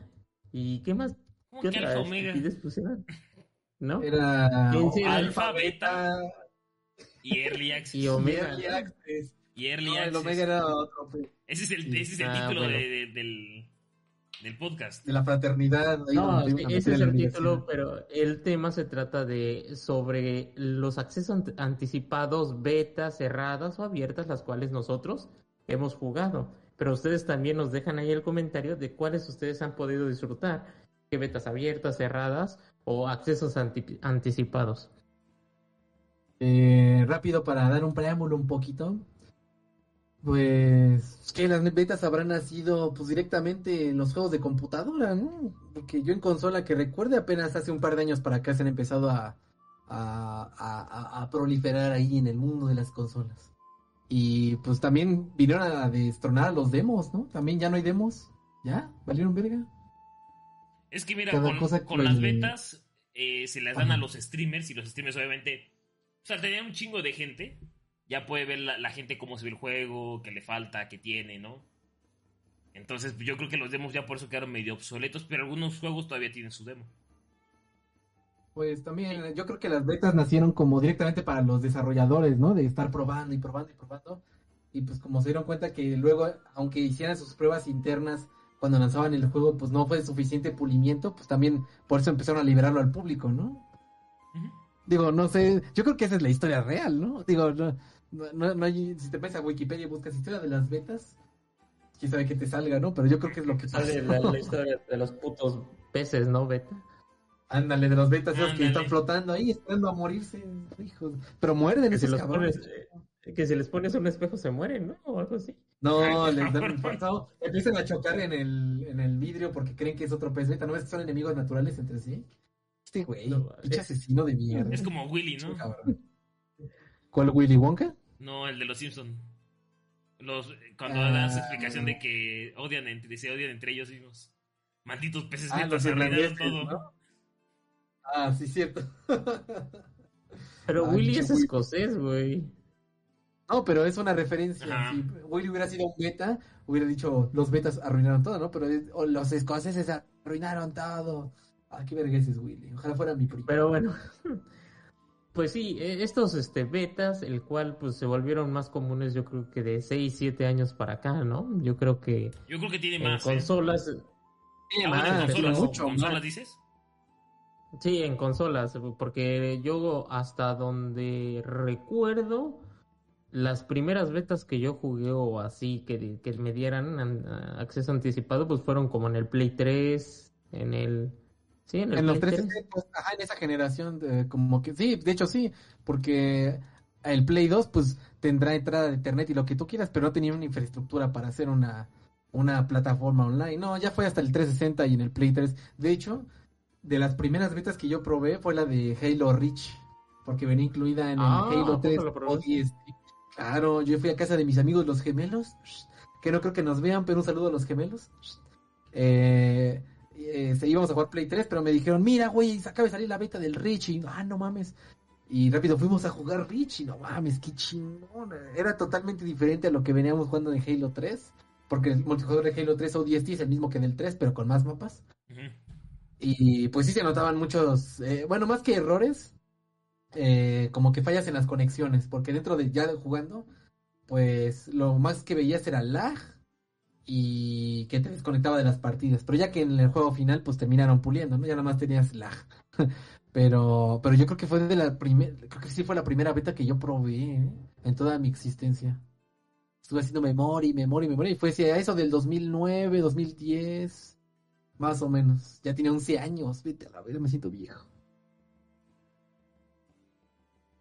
y ¿qué más? ¿Cómo ¿Qué otra alfa omega? pusieron? ¿No? Era. Alfa, beta. Y Early Y Access. omega. Early Access. Y Early No, el Access. Omega era otro, pues, Ese es el, Sí. ese es el Ah, título bueno. de- de- del, del podcast. de la fraternidad. No, sí, ese es el título, pero el tema se trata de sobre los accesos ant- anticipados, betas, cerradas o abiertas, las cuales nosotros hemos jugado. Pero ustedes también nos dejan ahí el comentario de cuáles ustedes han podido disfrutar, qué betas abiertas, cerradas o accesos anti- anticipados. Eh, rápido para dar un preámbulo un poquito. Pues que las betas habrán nacido pues directamente en los juegos de computadora, ¿no? Porque yo en consola que recuerde apenas hace un par de años para acá se han empezado a, a, a- a- a proliferar ahí en el mundo de las consolas. Y pues también vinieron a destronar los demos, ¿no? También ya no hay demos. ¿Ya? ¿Valieron verga? Es que mira, Cada con, cosa con que- las betas eh, se las dan Ajá. a los streamers y los streamers obviamente, o sea, tenían un chingo de gente, ya puede ver la, la gente cómo se ve el juego, qué le falta, qué tiene, ¿no? Entonces yo creo que los demos ya por eso quedaron medio obsoletos, pero algunos juegos todavía tienen su demo. Pues también, yo creo que las betas nacieron como directamente para los desarrolladores, ¿no? De estar probando y probando y probando. Y pues como se dieron cuenta que luego, aunque hicieran sus pruebas internas cuando lanzaban el juego, pues no fue suficiente pulimiento, pues también por eso empezaron a liberarlo al público, ¿no? Digo, no sé, yo creo que esa es la historia real, ¿no? Digo, no, no, no hay, si te metes a Wikipedia y buscas historia de las betas, quién sabe que te salga, ¿no? Pero yo creo que es lo que Sale la, la historia de los putos peces, ¿no, Beta? Ándale, de los betas esos que están flotando ahí esperando a morirse, hijos. Pero muerden Que si, esos los cabrones. pones, eh, que si les pones un espejo se mueren, ¿no? O algo así. No, les dan un infarto. Empiezan a chocar en el, en el vidrio porque creen que es otro pez beta. ¿No ves que son enemigos naturales entre sí? Este güey, No, pinche asesino de mierda. Es como Willy, ¿no? Cabrón. ¿Cuál Willy Wonka? No, el de los Simpson. Los, cuando Ah. das explicación de que odian entre, se odian entre ellos mismos. Malditos peces Ah, los todo. ¿no? Ah, sí, cierto. Pero Ay, Willy es Willy. escocés, güey. No, pero es una referencia. Ajá. Si Willy hubiera sido un beta, hubiera dicho los betas arruinaron todo, ¿no? Pero o los escoceses arruinaron todo. Ah, qué vergüenza es Willy. Ojalá fuera mi primo. Pero bueno. Pues sí, eh, estos este, betas, el cual pues se volvieron más comunes yo creo que de 6, 7 años para acá, ¿no? Yo creo que Yo creo que tiene en más. ¿eh? consolas, Tiene Ah, más, mucho ¿Consolas más. dices? Sí, en consolas, porque yo hasta donde recuerdo, las primeras betas que yo jugué o así que, que me dieran an- acceso anticipado, pues fueron como en el Play 3, en el... Sí, en el En los Play 3 pues, ajá, en esa generación, de- como que sí, de hecho sí, porque el Play 2 pues tendrá entrada de internet y lo que tú quieras, pero no tenía una infraestructura para hacer una, una plataforma online. No, ya fue hasta el 360 y en el Play 3. De hecho, de las primeras betas que yo probé fue la de Halo Reach, porque venía incluida en el Ah, ¿a Halo poco 3 lo probaste? ODST. Claro, yo fui a casa de mis amigos los gemelos, que no creo que nos vean, pero un saludo a los gemelos. Eh, eh, se íbamos a jugar Play 3, pero me dijeron, mira, güey, se acaba de salir la beta del Reach, y ah, no mames. Y rápido fuimos a jugar Reach, y no mames, qué chingón. Era totalmente diferente a lo que veníamos jugando en Halo 3, porque el multijugador de Halo 3 ODST es el mismo que del 3, pero con más mapas. Y pues sí se notaban muchos, eh, bueno, más que errores, eh, como que fallas en las conexiones, porque dentro de ya jugando, pues lo más que veías era lag y que te desconectaba de las partidas. Pero ya que en el juego final, pues terminaron puliendo, ¿no? Ya nada más tenías lag. pero, pero yo creo que fue de la primera, creo que sí fue la primera beta que yo probé ¿eh? en toda mi existencia. Estuve haciendo memoria y memoria y memoria y fue hacia eso del 2009, 2010. Más o menos. Ya tiene 11 años. Vete a la vez, me siento viejo.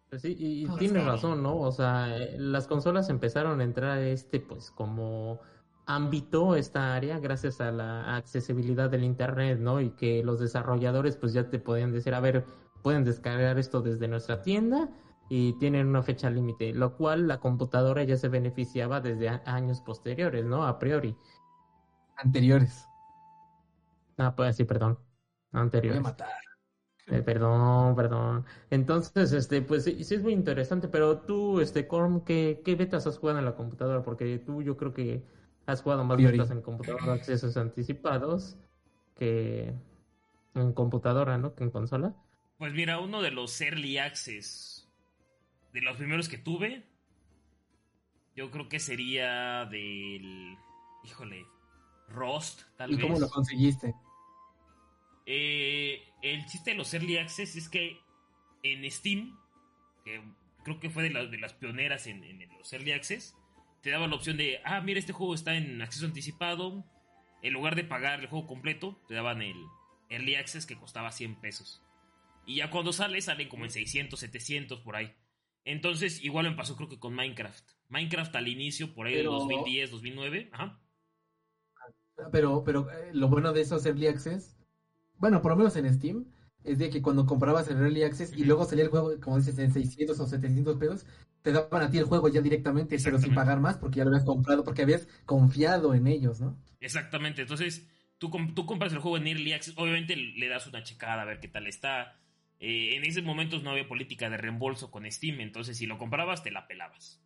Pues sí, y tienes razón, ¿no? O sea, eh, las consolas empezaron a entrar a este, pues, como ámbito, esta área, gracias a la accesibilidad del Internet, ¿no? Y que los desarrolladores, pues, ya te podían decir, a ver, pueden descargar esto desde nuestra tienda y tienen una fecha límite, lo cual la computadora ya se beneficiaba desde años posteriores, ¿no? A priori. Anteriores. Ah, pues sí, perdón. Me voy a Anteriores. matar. Eh, perdón, perdón. Entonces, este, pues sí, sí es muy interesante, pero tú, este, Corm, ¿qué, qué betas has jugado en la computadora? Porque tú yo creo que has jugado más betas en computadora, accesos anticipados, que en computadora, ¿no? Que en consola. Pues mira, uno de los early access, de los primeros que tuve, Yo creo que sería del. Híjole. Rust, tal ¿Y vez. cómo lo conseguiste? Eh, el chiste de los Early Access es que en Steam, que creo que fue de, la- de las pioneras en, en los Early Access, te daba la opción de, ah, mira, este juego está en acceso anticipado. En lugar de pagar el juego completo, te daban el Early Access que costaba 100 pesos. Y ya cuando sale, salen como en 600, 700 por ahí. Entonces, igual me pasó creo que con Minecraft. Minecraft al inicio, por ahí Pero- 2010, 2009. Ajá. Pero, pero eh, lo bueno de esos Early Access, bueno, por lo menos en Steam, es de que cuando comprabas el Early Access y luego salía el juego, como dices, en 600 o 700 pesos, te daban a ti el juego ya directamente, pero sin pagar más porque ya lo habías comprado, porque habías confiado en ellos, ¿no? Exactamente, entonces tú, tú compras el juego en Early Access, obviamente le das una checada a ver qué tal está. Eh, en esos momentos no había política de reembolso con Steam, entonces si lo comprabas te la pelabas.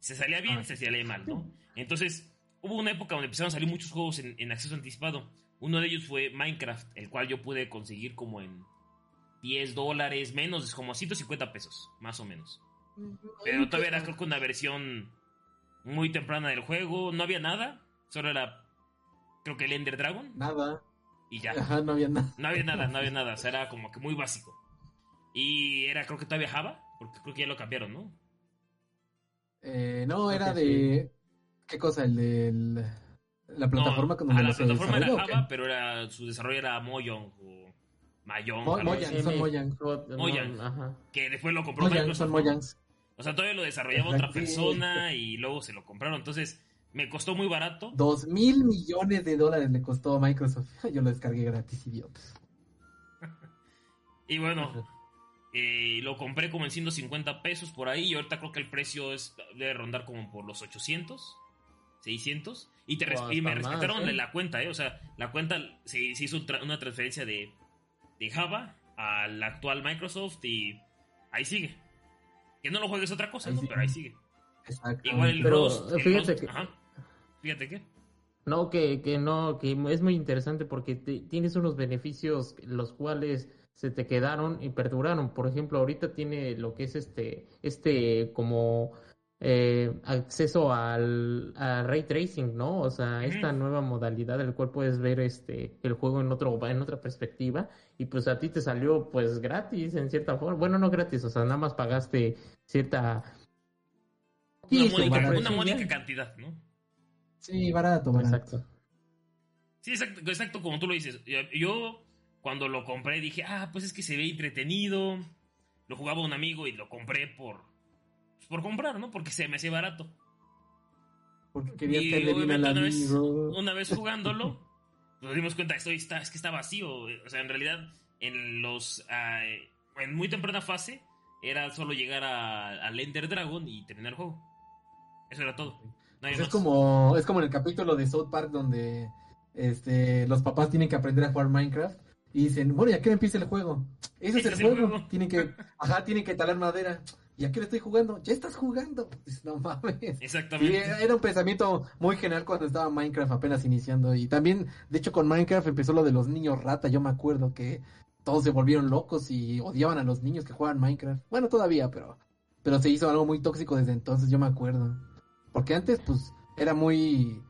Se salía bien, Ah. se salía mal, ¿no? Entonces hubo una época donde empezaron a salir muchos juegos en, en acceso anticipado. Uno de ellos fue Minecraft, el cual yo pude conseguir como en 10 dólares, menos, como 150 pesos, más o menos. Pero todavía era creo que una versión muy temprana del juego, no había nada, solo era creo que el Ender Dragon Nada. y ya. Ajá, no había nada. No había nada, no había nada, o sea, era como que muy básico. Y era creo que todavía Java, porque creo que ya lo cambiaron, ¿no? Eh, no, Creo era de... ¿Qué cosa? El de la plataforma no, donde la se plataforma era. Java, pero era su desarrollo era Mojang o Mayong, Mo- Mojang. son Mojang. Mojang. ajá. que después lo compró Mojang, Microsoft, son. Mojangs. O sea, todavía lo desarrollaba otra persona y luego se lo compraron, entonces me costó muy barato. Dos mil millones de dólares le costó a Microsoft. Yo lo descargué gratis, idiotas. Y bueno, eh, lo compré como en 150 pesos por ahí y ahorita creo que el precio es debe rondar como por los 800, 600 y, te res- O y me más, respetaron ¿eh? la cuenta, ¿eh? O sea, la cuenta se, se hizo tra- una transferencia de, de Java al actual Microsoft y ahí sigue. Que no lo juegues otra cosa, Ahí ¿no? Pero ahí sigue. Exacto. Igual el Pero, Rust, el fíjate Rust- que- ajá. Fíjate que. No, que, que no, que es muy interesante porque te- tienes unos beneficios los cuales se te quedaron y perduraron. Por ejemplo, ahorita tiene lo que es este, este como eh, acceso al a ray tracing, ¿no? O sea, esta nueva modalidad del cual puedes ver este el juego en otro en otra perspectiva y pues a ti te salió pues gratis en cierta forma. Bueno, no gratis, o sea, nada más pagaste cierta Una módica, barato. una módica cantidad, ¿no? Sí, barato, barato. Exacto. Sí, exacto, exacto como tú lo dices. Yo, cuando lo compré dije, ah, pues es que se ve entretenido. Lo jugaba un amigo y lo compré por por comprar, ¿no? Porque se me hacía barato. Porque querías Y al obviamente una vez, amigo. una vez jugándolo, nos dimos cuenta, esto está, es que está vacío. O sea, en realidad, en los ah, en muy temprana fase, era solo llegar a- al Ender Dragon y terminar el juego. Eso era todo. No Pues es como es como en el capítulo de South Park donde este los papás tienen que aprender a jugar Minecraft y dicen, bueno, ¿y a qué empieza el juego? Ese es el es el juego. juego. Tienen que, ajá, tienen que talar madera. ¿Y a qué hora estoy jugando? Ya estás jugando. Dices, no mames. Exactamente. era un pensamiento muy general cuando estaba Minecraft apenas iniciando. Y también, de hecho, con Minecraft empezó lo de los niños rata. Yo me acuerdo que todos se volvieron locos y odiaban a los niños que juegan Minecraft. Bueno, todavía, pero, pero se hizo algo muy tóxico desde entonces, yo me acuerdo. Porque antes, pues, era muy,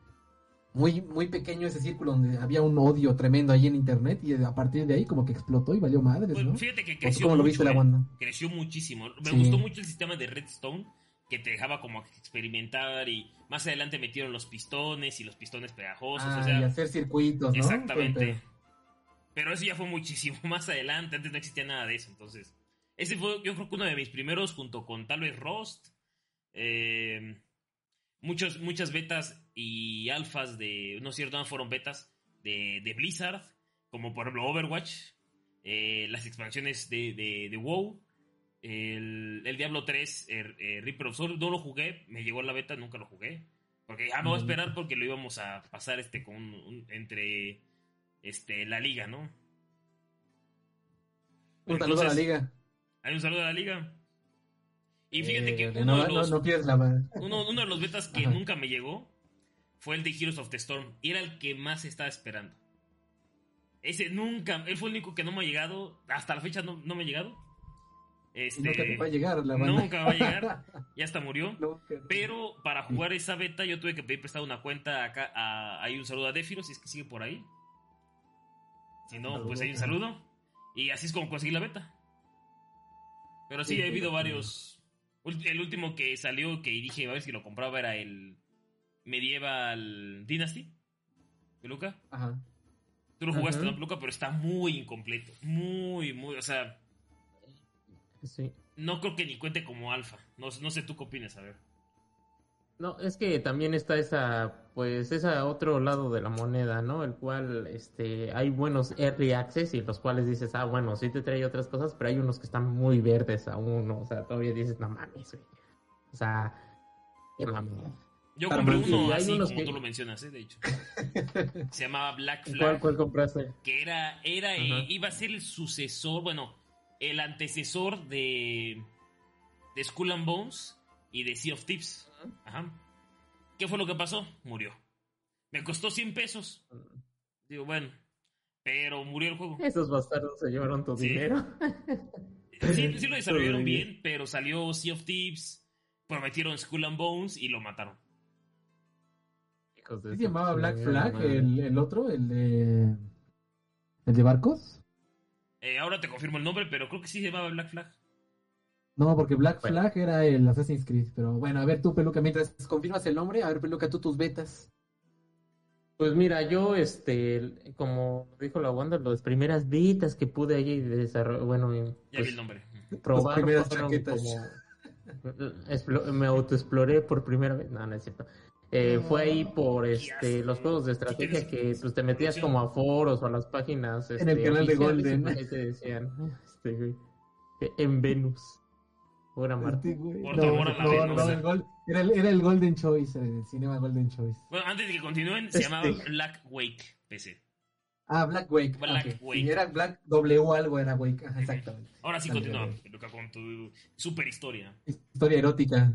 muy, muy pequeño ese círculo donde había un odio tremendo ahí en internet y a partir de ahí como que explotó y valió madres, Pues, ¿no? fíjate que ¿O tú creció lo mucho, viste la eh. banda? creció muchísimo. Me Sí. gustó mucho el sistema de Redstone que te dejaba como experimentar y más adelante metieron los pistones y los pistones pegajosos. Ah, o sea, y hacer circuitos, ¿no? exactamente. Pero- Pero eso ya fue muchísimo más adelante. Antes no existía nada de eso. Entonces, ese fue yo creo que uno de mis primeros junto con tal vez Rust. eh, muchos, muchas betas y alfas de... No es cierto, no fueron betas de, de Blizzard. Como por ejemplo Overwatch. eh, las expansiones de, de, de WoW. El, el Diablo 3, el, eh, Reaper of Souls, no lo jugué, me llegó la beta, nunca lo jugué. Porque ya me voy a esperar porque lo íbamos a pasar este con un- un- entre este la liga, ¿no? Un saludo a la liga. Hay un saludo a la liga. Y fíjate que Eh, uno, no, de los, no, no pierdes la mano. uno, uno de los betas que Ajá. nunca me llegó fue el de Heroes of the Storm. Y era el que más estaba esperando. Ese nunca, él fue el único que no me ha llegado. Hasta la fecha no, no me ha llegado. Este, Nunca te va a llegar la banda. Nunca va a llegar. Ya hasta murió. pero para jugar esa beta yo tuve que pedir prestado una cuenta acá. hay un saludo a Defiro, si es que sigue por ahí. Si no, pues hay un saludo. Y así es como conseguí la beta. Pero sí, ha habido varios. El último que salió que dije a ver si lo compraba era el Medieval Dynasty. Peluca. Ajá. Tú lo jugaste, ¿no, Peluca? Pero está muy incompleto. Muy, muy. O sea. Sí. No creo que ni cuente como alfa. No, no sé tú qué opinas, a ver. No, es que también está esa, pues, esa otro lado de la moneda, ¿no? El cual, este, hay buenos early access y los cuales dices, ah, bueno, sí te trae otras cosas, pero hay unos que están muy verdes aún, ¿no? O sea, todavía dices, no mames, güey. O sea, qué mames. Yo compré uno así, como tú lo mencionas, ¿eh? de hecho. Se llamaba Black Flag. ¿Cuál, cuál compraste? Que era, era, eh, iba a ser el sucesor, bueno, el antecesor de, de Skull and Bones y de Sea of Tips. Ajá. ¿Qué fue lo que pasó? Murió. Me costó 100 pesos. Digo, bueno, pero murió el juego. Esos bastardos se llevaron tu dinero. Sí, sí lo desarrollaron bien, pero salió Sea of Tips, prometieron Skull and Bones y lo mataron. ¿Qué se llamaba Black Flag el, el, otro? ¿El de, el de barcos? Eh, ahora te confirmo el nombre, pero creo que sí se llamaba Black Flag. No, porque Black Flag era el Assassin's Creed. Pero bueno, a ver tú, Peluca, mientras confirmas el nombre, a ver, Peluca, tú tus betas. Pues mira, yo, este, como dijo la Wanda, las primeras betas que pude allí desarrollar, bueno, ya vi pues, el nombre. Probar primeras me autoexploré por primera vez. No, no es cierto. Eh, fue ahí por este los juegos de estrategia que pues te metías como a foros o a las páginas en el este, canal de Golden te decían este, en Venus Marte. Por no, no, el gol, era, el, era, el, Golden Choice, el Cinema Golden Choice. Bueno, antes de que continúen, se llamaba Black Wake PC. Ah, Black Wake. Black Wake. Si era Black W algo, era Wake. exactamente. Ahora sí continúa, Luca, con tu super historia. Historia erótica.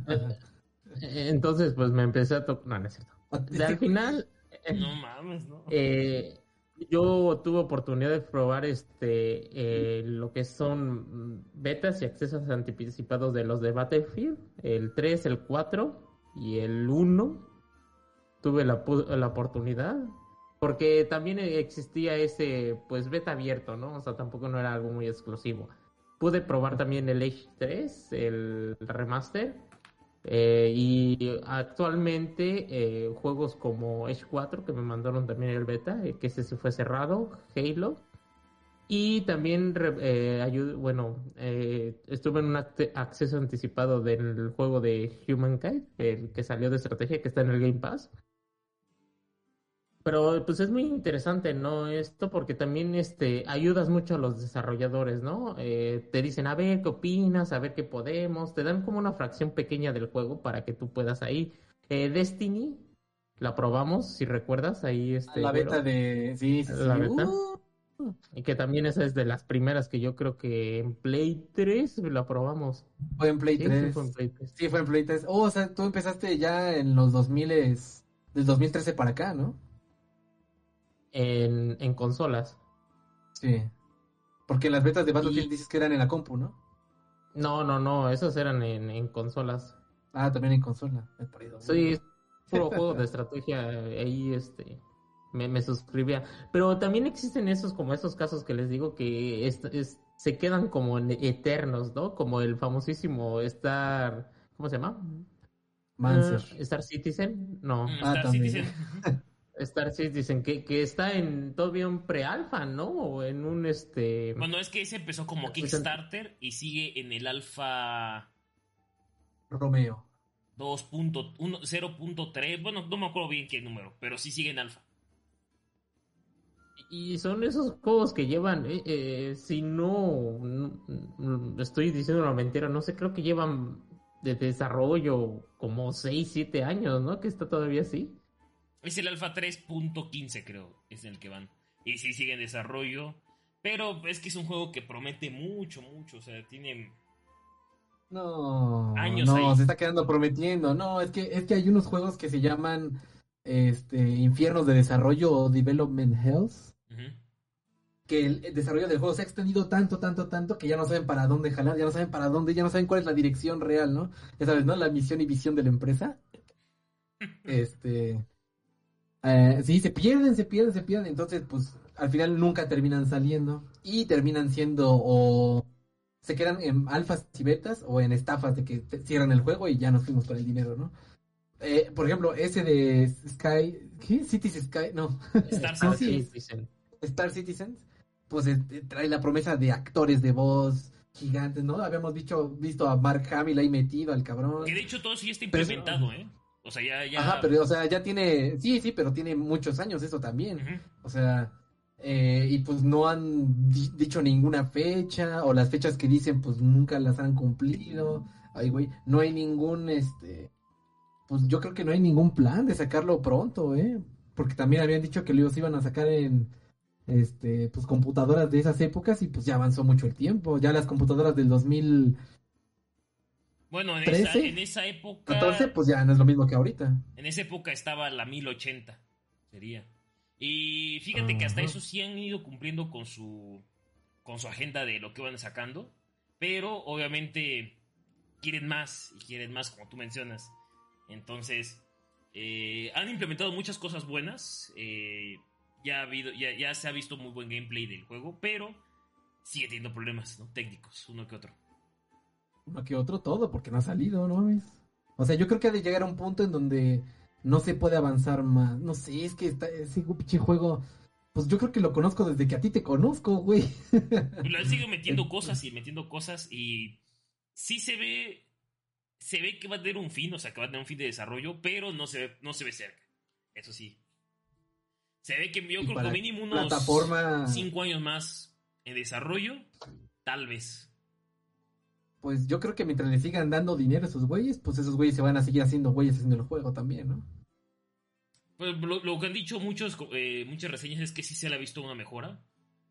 entonces, pues me empecé a tocar. No, no es cierto. al final. no mames, no. Eh, yo tuve oportunidad de probar este eh, lo que son betas y accesos anticipados de los de Battlefield, el 3, el 4 y el 1. Tuve la, la oportunidad porque también existía ese pues beta abierto, ¿no? O sea, tampoco no era algo muy exclusivo. Pude probar también el Age 3, el remaster eh, y actualmente eh, juegos como Age 4 que me mandaron también el beta, eh, que ese fue cerrado, Halo. Y también, bueno, estuve en un acceso anticipado del juego de Humankind, el que salió de estrategia, que está en el Game Pass. Pero pues es muy interesante, ¿no? Esto porque también este, ayudas mucho a los desarrolladores, ¿no? Eh, te dicen, a ver, ¿qué opinas? A ver qué podemos. Te dan como una fracción pequeña del juego para que tú puedas ahí. Eh, Destiny, la probamos, si recuerdas, ahí este... La beta de... Sí, sí, La beta. Uh. Y que también esa es de las primeras que yo creo que en Play 3 la probamos. Fue en Play 3. Sí, fue en Play 3. Sí, fue en Play 3. Oh, o sea, tú empezaste ya en los 2000, del 2013 para acá, ¿no? En, en consolas. Sí. Porque las betas de Battlefield dices que eran en la compu, ¿no? No, no, no, esas eran en, en consolas. Ah, también en consola. Sí, puro juego de estrategia. Ahí este me, me, suscribía. Pero también existen esos, como esos casos que les digo que es, se quedan como eternos, ¿no? Como el famosísimo Star. ¿Cómo se llama? Mancer. Ah, Star Citizen. No. Mm, ah, Star Citizen. Star dicen que, que está en todavía un pre-alfa, ¿no? O en un este. Bueno, es que ese empezó como Kickstarter y sigue en el alfa. Romeo. 2.0.3. Bueno, no me acuerdo bien qué número, pero sí sigue en alfa. Y son esos juegos que llevan, eh, eh, si no, estoy diciendo una mentira, no sé, creo que llevan de desarrollo como 6, 7 años, ¿no? Que está todavía así. Es el Alpha 3.15, creo, es el que van. Y sí sigue en desarrollo. Pero es que es un juego que promete mucho, mucho. O sea, tiene. No, años no, se está quedando prometiendo. No, es que, es que hay unos juegos que se llaman este, Infiernos de Desarrollo o Development Hells. que el desarrollo del juego se ha extendido tanto, tanto, tanto que ya no saben para dónde jalar, ya no saben para dónde, ya no saben cuál es la dirección real, ¿no? Ya sabes, ¿no? La misión y visión de la empresa. Este. Eh, sí, se pierden, se pierden, se pierden. Entonces, pues, al final nunca terminan saliendo. Y terminan siendo o. Se quedan en alfas y betas o en estafas de que te- cierran el juego y ya nos fuimos por el dinero, ¿no? Eh, por ejemplo, ese de Sky. ¿Qué? Cities Sky. No. Star No, sí, dicen. Star Citizens, pues este, trae la promesa de actores de voz gigantes, ¿no? Habíamos visto, visto a Mark Hamill ahí metido, al cabrón. Que de hecho todo ya está Pero implementado, ¿eh? O sea, ya, ya. Ajá, pero o sea, ya tiene, sí, sí, pero tiene muchos años eso también. O sea, eh, y pues no han di- dicho ninguna fecha, o las fechas que dicen, pues nunca las han cumplido. Ay, güey, no hay ningún, este, pues yo creo que no hay ningún plan de sacarlo pronto, ¿eh? Porque también habían dicho que los iban a sacar en, este, pues computadoras de esas épocas y pues ya avanzó mucho el tiempo. Ya las computadoras del 2014, Bueno, en esa, en esa época. pues ya no es lo mismo que ahorita. En esa época estaba la 1080, sería. Y fíjate que hasta eso sí han ido cumpliendo con su con su agenda de lo que van sacando, pero obviamente quieren más y quieren más como tú mencionas. Entonces, eh, han implementado muchas cosas buenas, eh, ya, ha habido, ya, ya se ha visto muy buen gameplay del juego, pero sigue teniendo problemas ¿no? técnicos, uno que otro. Uno que otro todo, porque no ha salido, ¿no mames? O sea, yo creo que ha de llegar a un punto en donde no se puede avanzar más. No sé, es que está, ese pinche juego, pues yo creo que lo conozco desde que a ti te conozco, güey. Le han seguido metiendo cosas y metiendo cosas y sí se ve se ve que va a tener un fin, o sea, que va a tener un fin de desarrollo, pero no se ve, no se ve cerca. Eso sí. Se ve que yo creo que mínimo unos plataforma- cinco años más en desarrollo, tal vez. Pues yo creo que mientras le sigan dando dinero a esos güeyes, pues esos güeyes se van a seguir haciendo güeyes haciendo el juego también, ¿no? Pues lo, lo que han dicho muchos, eh, muchas reseñas es que sí se le ha visto una mejora.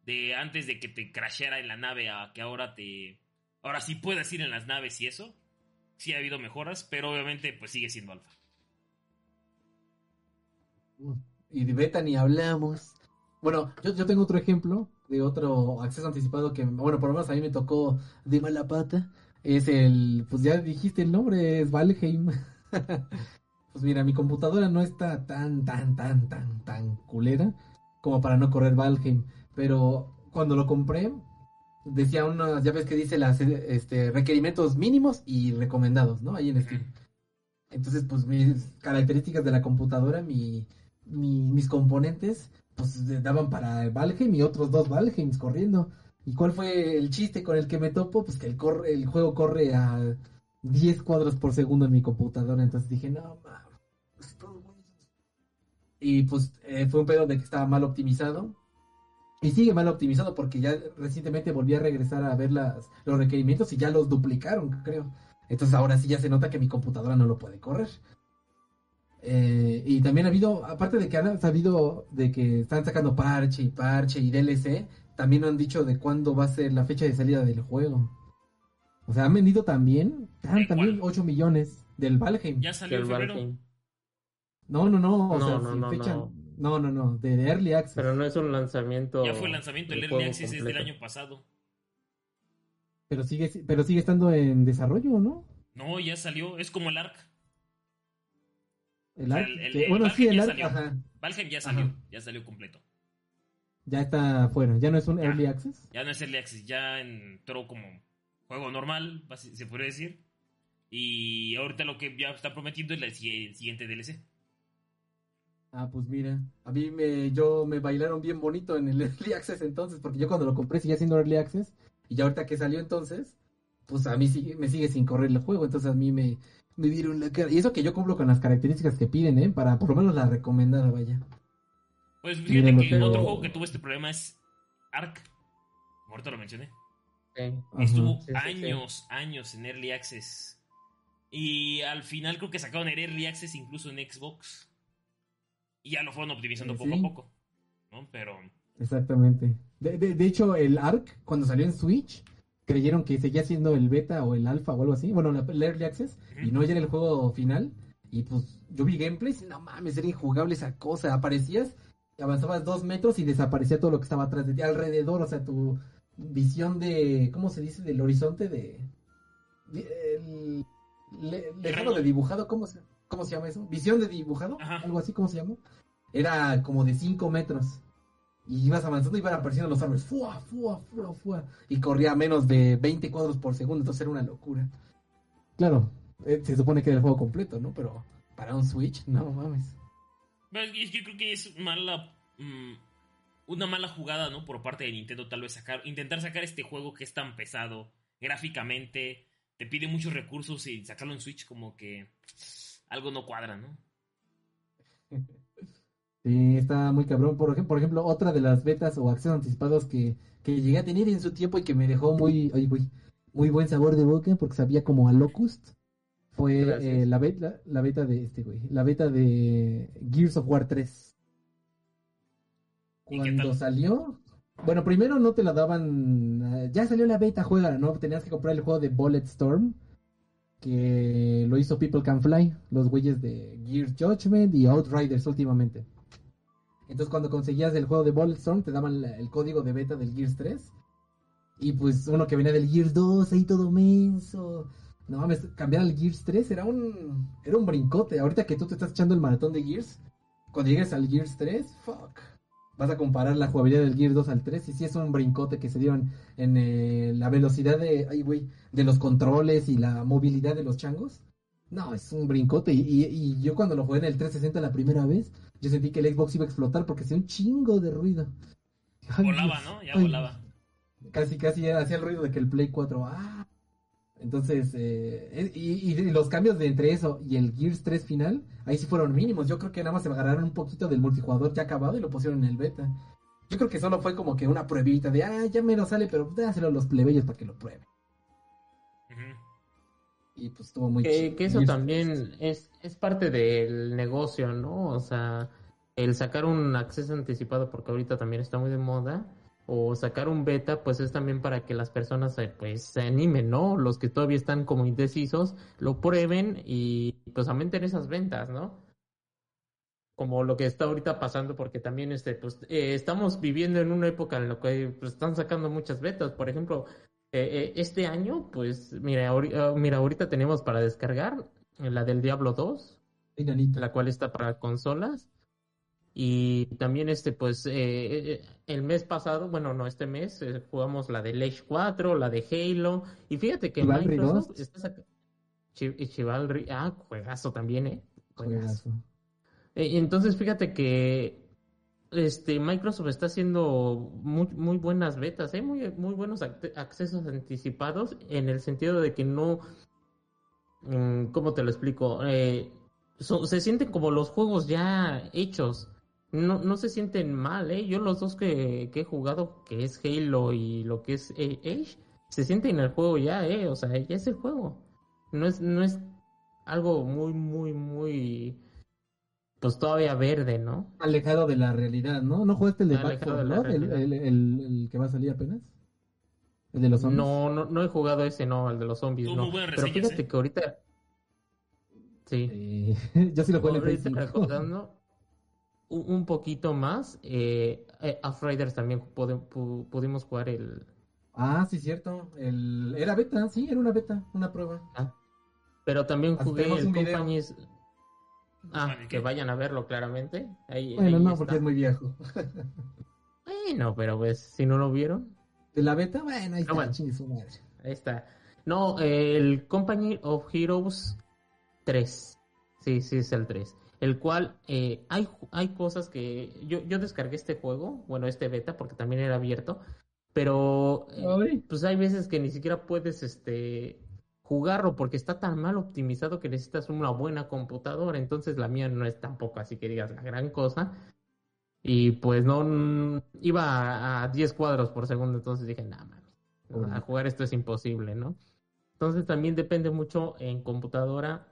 De antes de que te crasheara en la nave a que ahora te. Ahora sí puedas ir en las naves y eso. Sí ha habido mejoras, pero obviamente pues sigue siendo alfa. Y de beta ni hablamos. Bueno, yo, yo tengo otro ejemplo de otro acceso anticipado que, bueno, por lo menos a mí me tocó de mala pata. Es el, pues ya dijiste el nombre, es Valheim. pues mira, mi computadora no está tan, tan, tan, tan, tan culera como para no correr Valheim. Pero cuando lo compré, decía unas, ya ves que dice las este, requerimientos mínimos y recomendados, ¿no? Ahí en Steam. Entonces, pues mis características de la computadora, mi, mi- mis componentes, pues daban para Valheim y otros dos Valheims corriendo. ¿Y cuál fue el chiste con el que me topo? Pues que el, corre, el juego corre a 10 cuadros por segundo en mi computadora. Entonces dije, no, mames, estos güeyes". Y pues eh, fue un pedo de que estaba mal optimizado. Y sigue mal optimizado porque ya recientemente volví a regresar a ver las, los requerimientos y ya los duplicaron, creo. Entonces ahora sí ya se nota que mi computadora no lo puede correr. Eh, y también ha habido, aparte de que han sabido de que están sacando parche y parche y DLC, también han dicho de cuándo va a ser la fecha de salida del juego. O sea, han vendido también, ¿De tan- también cuál? 8 millones del Valheim. Ya salió en febrero. Valheim. No, no, no, o No, sea, no, sin no, fecha. no. No, no, no, de, de Early Access. Pero no es un lanzamiento. Ya fue el lanzamiento, el del Early juego Access es del completo. año pasado. Pero sigue, pero sigue estando en desarrollo, ¿no? No, ya salió, es como el ARC. El Ark, el- el- que- el bueno, sí, el ya Ark, salió. Valheim ya salió, Ajá. ya salió completo. ya está afuera, ya no es un Ya. Early Access. Ya no es Early Access, ya entró como juego normal, se podría decir. Y ahorita lo que ya está prometiendo es la el siguiente DLC. Ah, pues mira, a mí me, yo me bailaron bien bonito en el Early Access entonces, porque yo cuando lo compré seguía siendo Early Access, y ya ahorita que salió entonces, pues a mí sigue, me sigue sin correr el juego, entonces a mí me, me dieron la cara. Y eso que yo cumplo con las características que piden, ¿eh? Para por lo menos la recomendada, vaya. Pues fíjate Mírenlo, que pero- otro juego que tuvo este problema es Ark. Ahorita lo mencioné. Estuvo sí, sí, sí. años, años en Early Access. Y al final creo que sacaron el Early Access incluso en Xbox. Y ya lo fueron optimizando poco sí. a poco. ¿no? Pero Exactamente. De, de, de hecho, el ARC, cuando salió en Switch, creyeron que seguía siendo el beta o el alfa o algo así. Bueno, la- el Early Access. Y no ya era el juego final. Y pues yo vi gameplays y no mames, era injugable esa cosa. Aparecías avanzabas dos metros y desaparecía todo lo que estaba atrás de ti, alrededor, o sea, tu visión de, ¿cómo se dice? Del horizonte de... de- el, le- lejano de dibujado, ¿cómo se, ¿cómo se llama eso? Visión de dibujado, Ajá. algo así, ¿cómo se llama? Era como de 5 metros. Y ibas avanzando y iban apareciendo los árboles. ¡Fua, fua, fua, fua! Y corría a menos de 20 cuadros por segundo. Entonces era una locura. Claro, eh, se supone que era el juego completo, ¿no? Pero para un Switch, no mames. Es- yo creo que es mala. mm, una mala jugada, ¿no? Por parte de Nintendo, tal vez sacar. Intentar sacar este juego que es tan pesado. Gráficamente. Te pide muchos recursos y sacarlo en Switch como que. Algo no cuadra, ¿no? Sí, está muy cabrón. Por ejemplo, por ejemplo, otra de las betas o accesos anticipados que, que llegué a tener en su tiempo y que me dejó muy, ay, muy buen sabor de boca porque sabía como a Locust. Fue eh, la, beta, la beta de este, güey. La beta de Gears of War 3. ¿Y qué Cuando salió, bueno, primero no te la daban. eh, Ya salió la beta, juega, ¿no? Tenías que comprar el juego de Bulletstorm. Que lo hizo People Can Fly, los güeyes de Gears Judgment y Outriders últimamente. Entonces cuando conseguías el juego de Bulletstorm te daban el código de beta del Gears 3. Y pues uno que venía del Gears 2, ahí todo menso. No mames, cambiar al Gears 3 era un era un brincote. Ahorita que tú te estás echando el maratón de Gears, cuando llegues al Gears 3, fuck. Vas a comparar la jugabilidad del Gears 2 al 3 y sí es un brincote que se dieron en eh, la velocidad de, ay güey, de los controles y la movilidad de los changos. No, es un brincote. Y, y- y yo cuando lo jugué en el 360 la primera vez, yo sentí que el Xbox iba a explotar porque hacía un chingo de ruido. Ay, Volaba. ¿no? Ya Ay, volaba. Casi, casi hacía el ruido de que el Play 4. ¡Ah! Entonces, eh, y, y los cambios de entre eso y el Gears 3 final, ahí sí fueron mínimos. Yo creo que nada más se agarraron un poquito del multijugador ya acabado y lo pusieron en el beta. Yo creo que solo fue como que una pruebita de, ah, ya menos sale, pero dáselo a los plebeyos para que lo prueben. Y pues estuvo muy Que, eso también es, es parte del negocio, ¿no? O sea, el sacar un acceso anticipado, porque ahorita también está muy de moda, o sacar un beta, pues es también para que las personas pues se animen, ¿no? Los que todavía están como indecisos, lo prueben y pues aumenten esas ventas, ¿no? Como lo que está ahorita pasando, porque también este, pues, eh, estamos viviendo en una época en la que pues, están sacando muchas betas. Por ejemplo, eh, eh, este año, pues, mira, ahori- ah, mira, ahorita tenemos para descargar la del Diablo 2, Enanito. la cual está para consolas. Y también este, pues, eh, eh, el mes pasado, bueno, no, este mes, eh, jugamos la de Age 4, la de Halo. Y fíjate que Chivalry Microsoft 2. está sacando... Chivalry, ah, juegazo también, ¿eh? Juegazo. Juegazo. Eh, Entonces, fíjate que este Microsoft está haciendo muy, muy buenas betas, ¿eh? muy, buenos ac- accesos anticipados en el sentido de que no, mm, ¿cómo te lo explico? Eh, se sienten como los juegos ya hechos. No, se sienten mal, ¿eh? Yo los dos que, que he jugado, que es Halo y lo que es eh, Age, se sienten en el juego ya, ¿eh? O sea, ya es el juego. No es, no es algo muy, muy, muy pues todavía verde, ¿no? Alejado de la realidad, ¿no? ¿No jugaste el de Back Alejado 4 de la Blood? El, el, el- el que va a salir apenas. El de los zombies. No, no, no he jugado ese, no, el de los zombies, no. buenas Pero reseñas, fíjate ¿eh? que ahorita, sí, Eh, yo sí lo jugué en el Play ahorita 5. recordando un, un poquito más, eh, eh, Outriders también pudimos jugar el, Ah, sí, cierto. El... Era beta, sí, era una beta, una prueba. ah, pero también jugué tenemos el video. Ah, Company, que ¿qué? vayan a verlo claramente, ahí, Bueno, ahí no, está. porque es muy viejo. Bueno, pero pues, si no lo vieron, De la beta, bueno, ahí está, bueno. chingue su madre. Ahí está. No, el Company of Heroes 3. Sí, sí, es el 3. El cual eh, hay, hay cosas que. Yo, yo descargué este juego, bueno, este beta, porque también era abierto. Pero eh, pues hay veces que ni siquiera puedes este jugarlo porque está tan mal optimizado que necesitas una buena computadora. Entonces la mía no es tampoco así que digas la gran cosa. Y pues no iba a, a 10 cuadros por segundo, entonces dije, nada mames, a jugar esto es imposible, ¿no? Entonces también depende mucho en computadora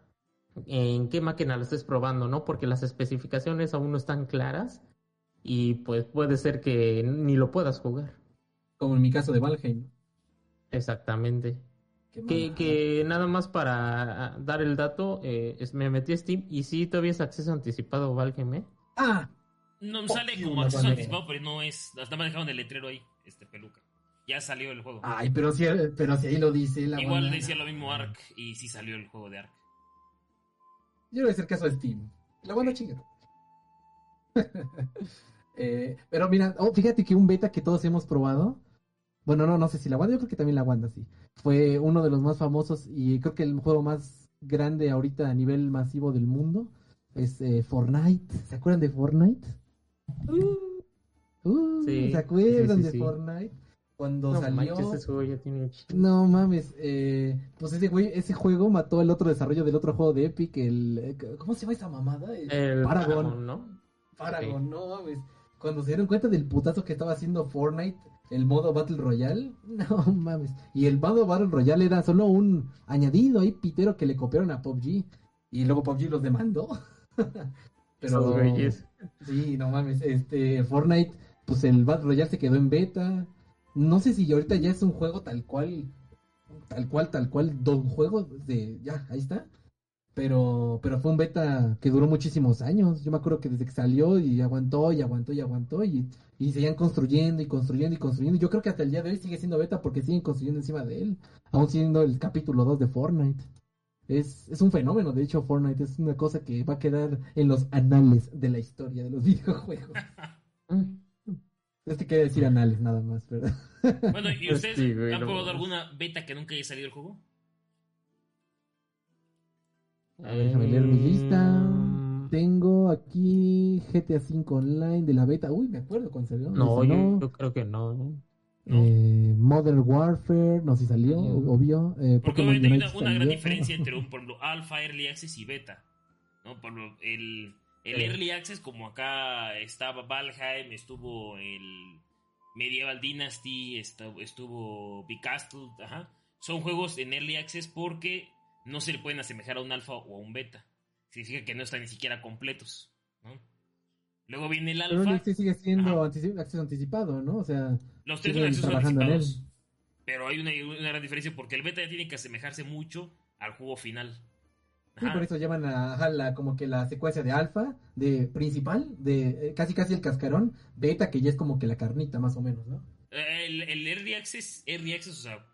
en qué máquina lo estés probando, ¿no? Porque las especificaciones aún no están claras y pues puede ser que ni lo puedas jugar. Como en mi caso de Valheim. Exactamente. Que, nada más para ah, dar el dato, eh, es- me metí a Steam y sí, todavía es acceso anticipado ¿eh? Ah, No Fuck sale como acceso anticipado, pero no es. Hasta me dejaron el letrero ahí, este peluca. Ya salió el juego. Ay, pero si, pero si ahí lo dice la Igual decía lo mismo Ark y sí salió el juego de Ark. Yo le voy a hacer caso a Steam. La banda chinga. Eh, pero mira, oh, fíjate que un beta que todos hemos probado. Bueno, no, no sé si la Wanda, yo creo que también la Wanda sí. Fue uno de los más famosos y creo que el juego más grande ahorita a nivel masivo del mundo es eh, Fortnite. ¿Se acuerdan de Fortnite? Uh, uh, Sí, ¿Se acuerdan sí, sí, de. Fortnite? Cuando No salió. manches, ese juego ya tiene un chingo. No mames, eh, pues ese güey, ese juego mató el otro desarrollo del otro juego de Epic, el eh, ¿cómo se llama esa mamada? El El Paragon. Paragon, ¿no? Paragon, no mames. Cuando se dieron cuenta del putazo que estaba haciendo Fortnite, el modo Battle Royale, no mames. Y el modo Battle Royale era solo un añadido ahí pitero que le copiaron a PUBG y luego PUBG los demandó. Pero. Sí, no mames, este Fortnite, pues el Battle Royale se quedó en beta. No sé si ahorita ya es un juego tal cual, tal cual, tal cual, don juego de, ya, ahí está. Pero, pero fue un beta que duró muchísimos años. Yo me acuerdo que desde que salió y aguantó y aguantó y aguantó y, y seguían construyendo y construyendo y construyendo. Yo creo que hasta el día de hoy sigue siendo beta porque siguen construyendo encima de él, aún siendo el capítulo 2 de Fortnite. Es, es un fenómeno, de hecho, Fortnite es una cosa que va a quedar en los anales de la historia de los videojuegos. Este quiere decir anales nada más, ¿verdad? Bueno, ¿y Pues ustedes sí, güey, han probado alguna beta que nunca haya salido el juego? A ver, déjame leer mi lista. Mm, Tengo aquí GTA V Online de la beta. Uy, me acuerdo cuando salió. No, yo creo que no. ¿no? ¿no? Eh, Modern Warfare, no sé si salió, obvio. Eh, Porque hay una, una gran diferencia entre un, por ejemplo, Alpha, Early Access y Beta. ¿no? Por lo- el, el Sí. Early Access, como acá estaba Valheim, estuvo el Medieval Dynasty, estu- estuvo Big Castle, ajá. Son juegos en Early Access porque no se le pueden asemejar a un Alpha o a un Beta. Significa que no están ni siquiera completos. ¿no? Luego viene el Pero Alpha. este sigue siendo Ajá. antici- acceso anticipado, ¿no? O sea, Los tres son accesos anticipados. Pero hay una, una gran diferencia porque el beta ya tiene que asemejarse mucho al juego final. Sí, por eso llaman a, la, como que la secuencia de alfa, de principal, de eh, casi casi el cascarón, beta que ya es como que la carnita más o menos, ¿no? El, el Early Access, Early Access, o sea,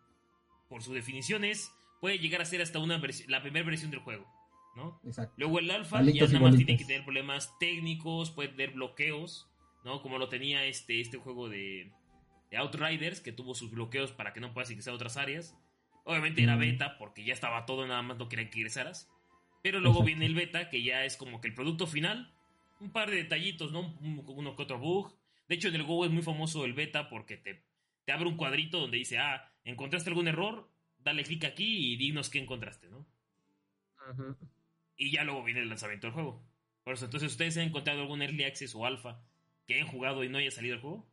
por su definición es, puede llegar a ser hasta una la primera versión del juego, ¿no? Exacto. Luego el Palitos ya nada más tiene que tener problemas técnicos, puede tener bloqueos, ¿no? Como lo tenía este, este juego de, de Outriders, que tuvo sus bloqueos para que no puedas ingresar a otras áreas. Obviamente era Mm. beta porque ya estaba todo, nada más no querían que ingresaras. Pero luego Exacto. viene el beta, que ya es como que el producto final. Un par de detallitos, ¿no? Un- Uno que otro bug. De hecho, en el Go es muy famoso el beta porque te, te abre un cuadrito donde dice, ah, ¿encontraste algún error? Dale clic aquí y dinos qué encontraste, ¿no? Y ya luego viene el lanzamiento del juego. Por eso, entonces, ¿ustedes han encontrado algún Early Access o Alpha que hayan jugado y no haya salido el juego?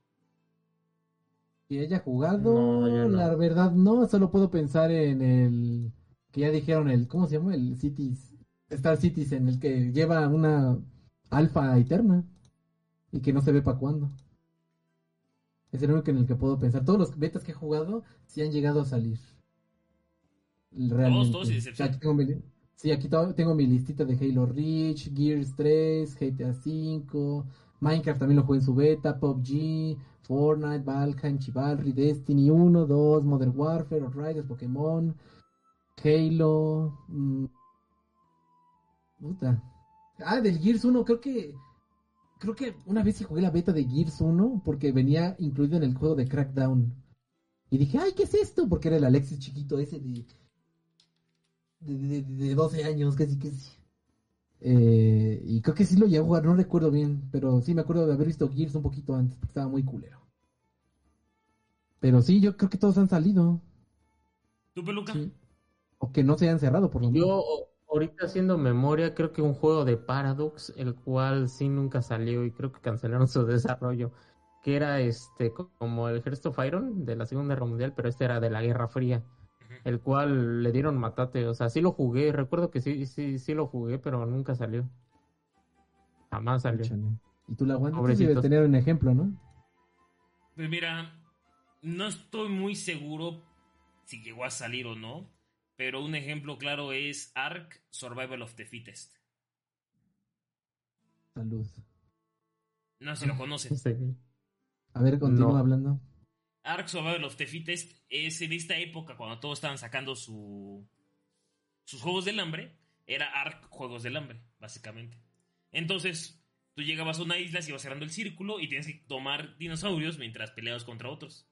Que haya jugado, No, la verdad no, solo puedo pensar en el que ya dijeron el, ¿cómo se llama? El Cities, Star Citizen, el que lleva una alfa eterna y que no se ve para cuándo. Es el único en el que puedo pensar. Todos los betas que he jugado sí han llegado a salir. Realmente. todos excepción. Aquí tengo mi, sí, aquí tengo mi listita de Halo Reach, Gears 3, GTA 5, Minecraft también lo jugué en su beta, PUBG, Fortnite, Valheim, Chivalry, Destiny 1, 2, Modern Warfare, Outriders, Pokémon, Halo. mm, puta. Ah, del Gears 1, creo que. Creo que una vez sí jugué la beta de Gears 1 porque venía incluido en el juego de Crackdown. Y dije, ay, ¿qué es esto? Porque era el Alexis chiquito ese de. De, de, de 12 años, casi que sí. Eh, y creo que sí lo llegué a jugar, no recuerdo bien, pero sí me acuerdo de haber visto Gears un poquito antes, porque estaba muy culero. Pero sí, yo creo que todos han salido. ¿Tú, Peluca? Sí. O que no se hayan cerrado, por lo menos. Yo ahorita haciendo memoria, creo que un juego de Paradox, el cual sí nunca salió y creo que cancelaron su desarrollo, que era este co- como el Hearts of Iron de la Segunda Guerra Mundial, pero este era de la Guerra Fría. El cual le dieron matate, o sea, sí lo jugué, recuerdo que sí, sí, sí lo jugué, pero nunca salió. Jamás salió. Y tú la aguantas, debes tener un ejemplo, ¿no? Pues mira, no estoy muy seguro si llegó a salir o no, pero un ejemplo claro es Ark Survival of the Fittest. Salud. No sé si lo conocen. Sí. A ver, continúa No. hablando. Ark Survival of the Fittest es en esta época cuando todos estaban sacando su, sus juegos del hambre. Era Ark Juegos del Hambre, básicamente. Entonces, tú llegabas a una isla, se iba cerrando el círculo y tienes que tomar dinosaurios mientras peleabas contra otros.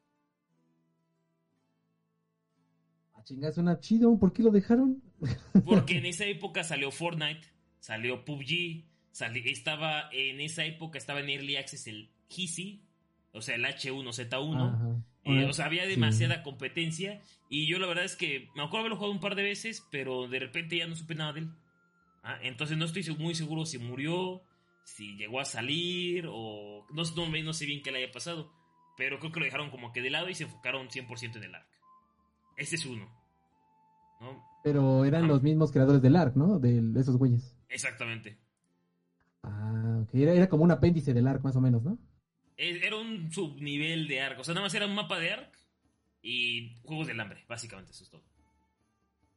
Ah, chinga, suena chido. ¿Por qué lo dejaron? Porque en esa época salió Fortnite, salió PUBG, estaba en esa época estaba en Early Access el Hisi, o sea, el H1Z1. Ajá. Eh, o sea, había Sí. demasiada competencia. Y yo la verdad es que me acuerdo haberlo jugado un par de veces, pero de repente ya no supe nada de él. Ah, entonces no estoy muy seguro si murió, si llegó a salir, o no, no, no sé bien qué le haya pasado. Pero creo que lo dejaron como que de lado y se enfocaron 100% en el arc. Ese es uno. ¿no? Pero eran Ah. los mismos creadores del ARC, ¿no? De esos güeyes. Exactamente. Ah, ok. Era, era como un apéndice del ARC, más o menos, ¿no? E- Era un subnivel de arc. O sea, nada más era un mapa de arc y juegos del hambre. Básicamente, eso es todo.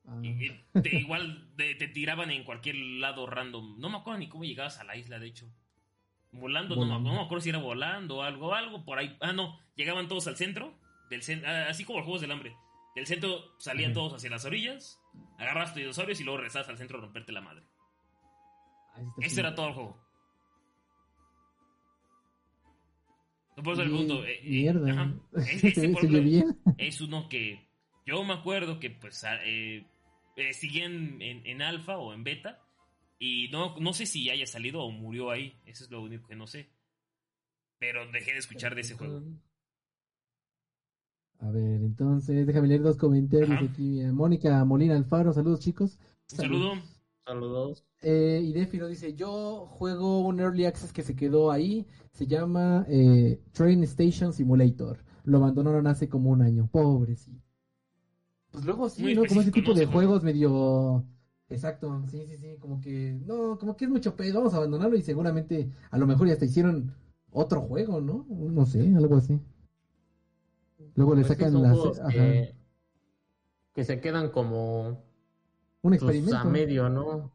Ah. Y- te- igual te tiraban en cualquier lado random. No me acuerdo ni cómo llegabas a la isla, de hecho. Volando, No, Volando. no me acuerdo si era volando o algo, algo por ahí. Ah, no, llegaban todos al centro. Del cen- ah, así como los juegos del hambre. Del centro salían todos hacia las orillas, agarras tus dinosaurios y luego regresabas al centro a romperte la madre. Ah, chido. era todo el juego. Por eso el Bien, punto. eh, Mierda. ajá. Es- Se ese, ve- por se ve ejemplo, bien. es uno que yo me acuerdo que pues a- eh, eh, seguía en, en, alfa o en beta y no, no sé si haya salido o murió ahí, eso es lo único que no sé. Pero dejé de escuchar de ese juego. A ver, entonces, déjame leer dos comentarios Ajá. aquí. Mónica Molina Alfaro, saludos chicos. Un saludo. Saludos. Eh, y Defiro dice, yo juego un Early Access que se quedó ahí, se llama eh, Train Station Simulator. Lo abandonaron hace como un año, pobrecito. Pues luego sí, Muy ¿no? Como ese tipo ¿no? de Sí, juegos medio... Exacto, sí, sí, sí, como que... No, como que es mucho pedo, vamos a abandonarlo y seguramente a lo mejor ya hasta hicieron otro juego, ¿no? No sé, algo así. Luego le Pues sí, sacan las... juegos ajá, que, que se quedan como un pues, experimento. a medio, ¿no?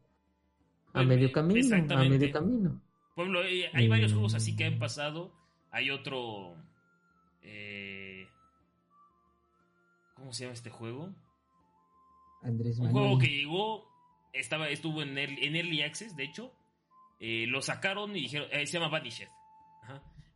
A Pues, medio camino, a exactamente. medio camino. Por ejemplo, eh, hay varios Mm. juegos así que han pasado. Hay otro... eh, ¿Cómo se llama este juego? Andrés Un Manuel. juego que llegó, estaba, estuvo en early, en early access, de hecho. Eh, lo sacaron y dijeron, eh, se llama Vanished.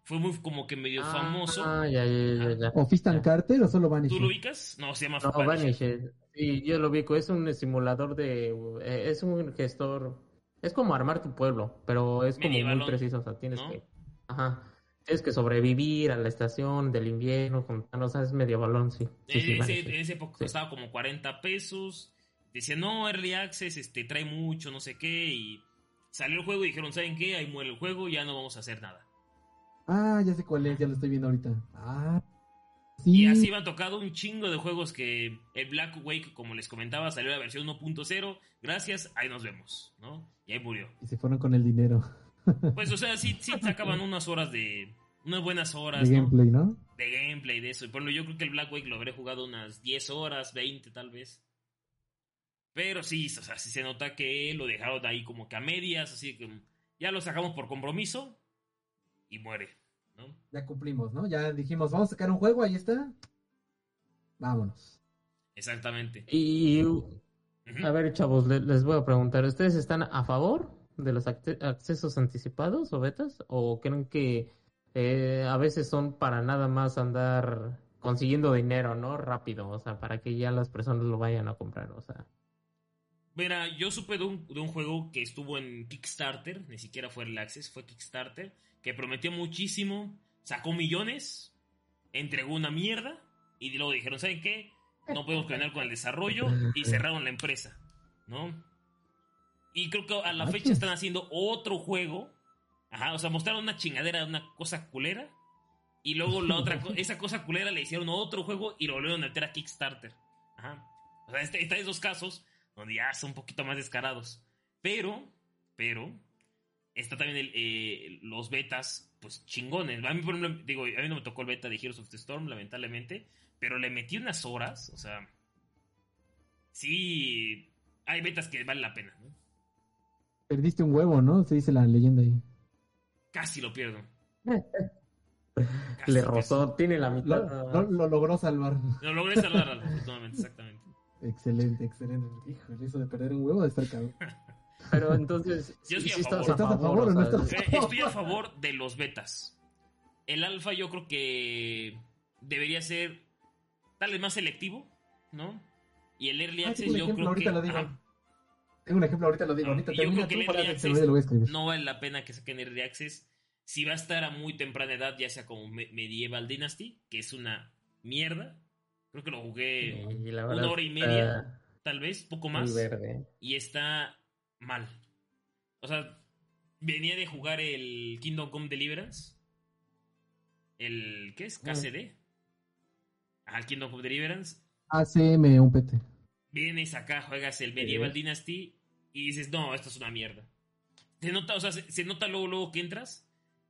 Fue muy como que medio famoso. Ah, ya, ya, ya, ya. ¿O Fistan Ya. Carter o solo Vanished? ¿Tú lo ubicas? No, se llama No, Vanished. Vanished. Sí, yo lo ubico. Es un simulador de. eh, es un gestor. Es como armar tu pueblo, pero es como muy preciso. O sea, tienes ¿no? que. Ajá. Tienes que sobrevivir a la estación del invierno. Con, o sea, es medio balón, sí. Sí, sí, en, ese, en esa época Sí. costaba como 40 pesos. Decía, no, Early Access este, trae mucho, no sé qué. Y salió el juego y dijeron, ¿saben qué? Ahí muere el juego, ya no vamos a hacer nada. Ah, ya sé cuál es, ya lo estoy viendo ahorita. Ah, sí. Y así me han tocado un chingo de juegos que el Black Wake, como les comentaba, salió la versión 1.0. Gracias, ahí nos vemos, ¿no? Y ahí murió. Y se fueron con el dinero Pues, o sea, sí, sí sacaban unas horas de. Unas buenas de horas, ¿no? gameplay, ¿no? De gameplay, de eso. Y por ejemplo, yo creo que el Black Wake lo habré jugado unas 10 horas, 20 tal vez. Pero sí, o sea, sí se nota que lo dejaron ahí como que a medias, así que ya lo sacamos por compromiso y muere, ¿no? Ya cumplimos, ¿no? Ya dijimos, vamos a sacar un juego, ahí está. Vámonos. Exactamente. Y. A ver, chavos, le- les voy a preguntar. ¿Ustedes están a favor de los accesos anticipados o betas? ¿O creen que eh, a veces son para nada más andar consiguiendo dinero, ¿no? Rápido, o sea, para que ya las personas lo vayan a comprar, o sea. Mira, yo supe de un, de un juego que estuvo en Kickstarter, ni siquiera fue el Access, fue Kickstarter, que prometió muchísimo, sacó millones, entregó una mierda y luego dijeron, ¿saben qué? No podemos continuar con el desarrollo y cerraron la empresa, ¿no? Y creo que a la fecha están haciendo otro juego, ajá, o sea, mostraron una chingadera, una cosa culera, y luego la otra, esa cosa culera le hicieron otro juego y lo volvieron a meter a Kickstarter, ajá. O sea, este, está esos casos donde ya son un poquito más descarados. Pero, pero, está también el, eh, los betas, pues chingones. A mí, por ejemplo, digo, a mí no me tocó el beta de Heroes of the Storm, lamentablemente, pero le metí unas horas, o sea, sí, hay betas que valen la pena, ¿no? Perdiste un huevo, ¿no? Se dice la leyenda ahí. Casi lo pierdo. Le rozó, tiene la mitad. Lo, lo- lo logró salvar. Lo logré salvar, afortunadamente, exactamente. Excelente, excelente. Híjole, eso de perder un huevo de estar cabrón. Pero entonces, Yo estoy sí a favor. ¿Estás a favor, o sea? Eh, Estoy a favor de los betas. El alfa yo creo que debería ser tal vez más selectivo, ¿no? Y el early Ah, access tengo un yo ejemplo, creo ahorita que lo digo. ajá, Tengo un ejemplo, ahorita lo digo. Ah, Ahorita yo creo que el early access lo voy a escribir. no vale la pena que saquen early access. Si va a estar a muy temprana edad, ya sea como Me- Medieval Dynasty, que es una mierda. Creo que lo jugué una hora y media, tal vez, poco muy más. verde. y está mal. O sea, venía de jugar el Kingdom Come Deliverance. El. ¿Qué es? KCD. Ah, el Kingdom Come Deliverance. ACM, un PT. Vienes acá, juegas el Medieval Dynasty y dices, no, esto es una mierda. Se nota, o sea, se, se nota luego, luego que entras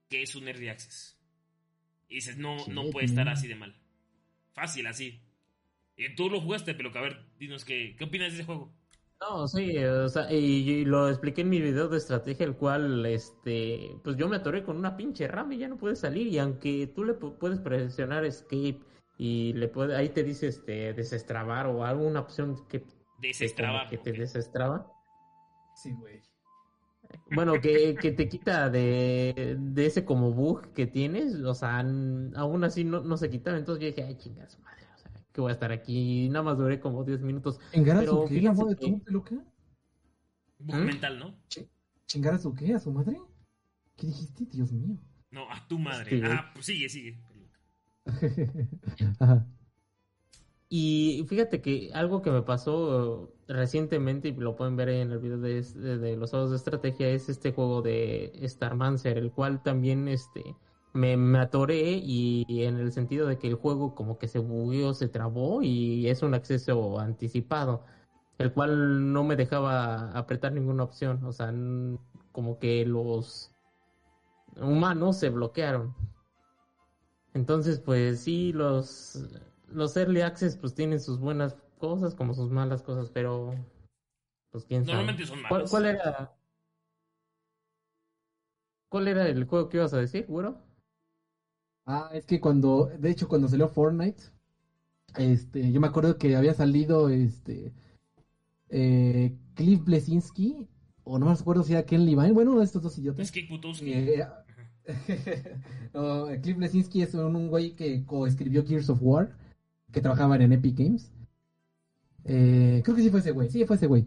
que es un early access. Y dices, no, Sí, no puede estar así de mal. Fácil, así. Y tú lo jugaste, pero que a ver, dinos qué, qué opinas de ese juego. No, sí, o sea, y, y lo expliqué en mi video de estrategia, el cual, este, pues yo me atoré con una pinche rama y ya no puede salir, y aunque tú le pu- puedes presionar escape y le puede, ahí te dice, este, desestrabar o alguna opción que, que, como Desestraba. que te desestraba. Sí, güey. Bueno, que, que te quita de, de ese como bug que tienes, o sea, aún así no, no se quitaba, entonces yo dije, ay, chinga su madre, que voy a estar aquí, y nada más duré como 10 minutos. ¿Chingar a su qué? ¿La de que- tu peluca? Bug ¿Mm? mental, ¿no? ¿Chingar a su qué? ¿A su madre? ¿Qué dijiste? Dios mío. No, a tu madre. Sí, ah, pues sigue, sigue. Ajá. Y fíjate que algo que me pasó recientemente, y lo pueden ver en el video de, de- de los juegos de estrategia, es este juego de Starmancer, el cual también este me, me atoré y, en el sentido de que el juego como que se bugueó, se trabó y es un acceso anticipado, el cual no me dejaba apretar ninguna opción, o sea, como que los humanos se bloquearon. Entonces, pues sí, los, los early access pues tienen sus buenas cosas como sus malas cosas, pero pues quién sabe. Normalmente son ¿Cuál, malos. cuál era? ¿Cuál era el juego que ibas a decir, güero? Ah, es que cuando, de hecho, cuando salió Fortnite, este, yo me acuerdo que había salido, este, eh, Cliff Blesinski, o no me acuerdo si era Ken Levine, bueno, uno de estos dos idiotas. Es que Kutowski. Eh, no, Cliff Blesinski es un, un güey que coescribió Gears of War, que trabajaban en Epic Games. Eh, creo que sí fue ese güey, sí fue ese güey.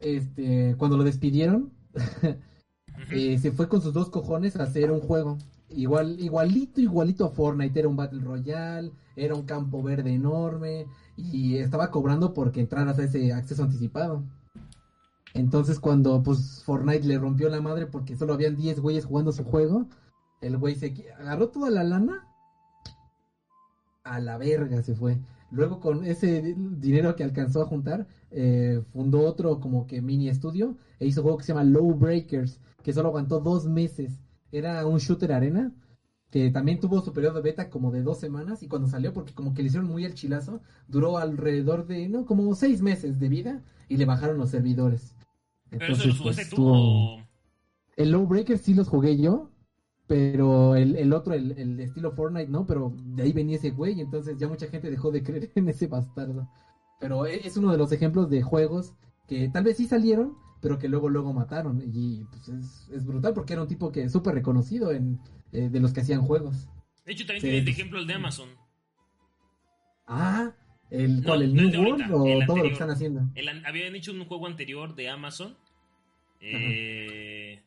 Este, cuando lo despidieron, eh, se fue con sus dos cojones a hacer un juego. Igual, igualito, igualito a Fortnite. Era un Battle Royale, era un campo verde enorme y estaba cobrando porque entraras a ese acceso anticipado. Entonces cuando pues Fortnite le rompió la madre porque solo habían 10 güeyes jugando su juego, el güey se agarró toda la lana, a la verga se fue. Luego con ese di- dinero que alcanzó a juntar, eh, fundó otro como que mini estudio e hizo un juego que se llama Low Breakers, que solo aguantó dos meses. Era un shooter arena que también tuvo su periodo de beta como de dos semanas y cuando salió, porque como que le hicieron muy el chilazo, duró alrededor de, no, como seis meses de vida y le bajaron los servidores. Pero eso Entonces, pues, tú El Low Breaker sí los jugué yo, pero el, el otro, el, el estilo Fortnite, no, pero de ahí venía ese güey, entonces ya mucha gente dejó de creer en ese bastardo. Pero e- es uno de los ejemplos de juegos que tal vez sí salieron, pero que luego luego mataron. Y pues es, es brutal porque era un tipo que súper reconocido en, eh, de los que hacían juegos. De hecho, también Sí. tienes de ejemplo el de Amazon. Ah, el, No, ¿cuál, el no New World ahorita, o el todo lo que están haciendo? El habían hecho un juego anterior de Amazon. Eh,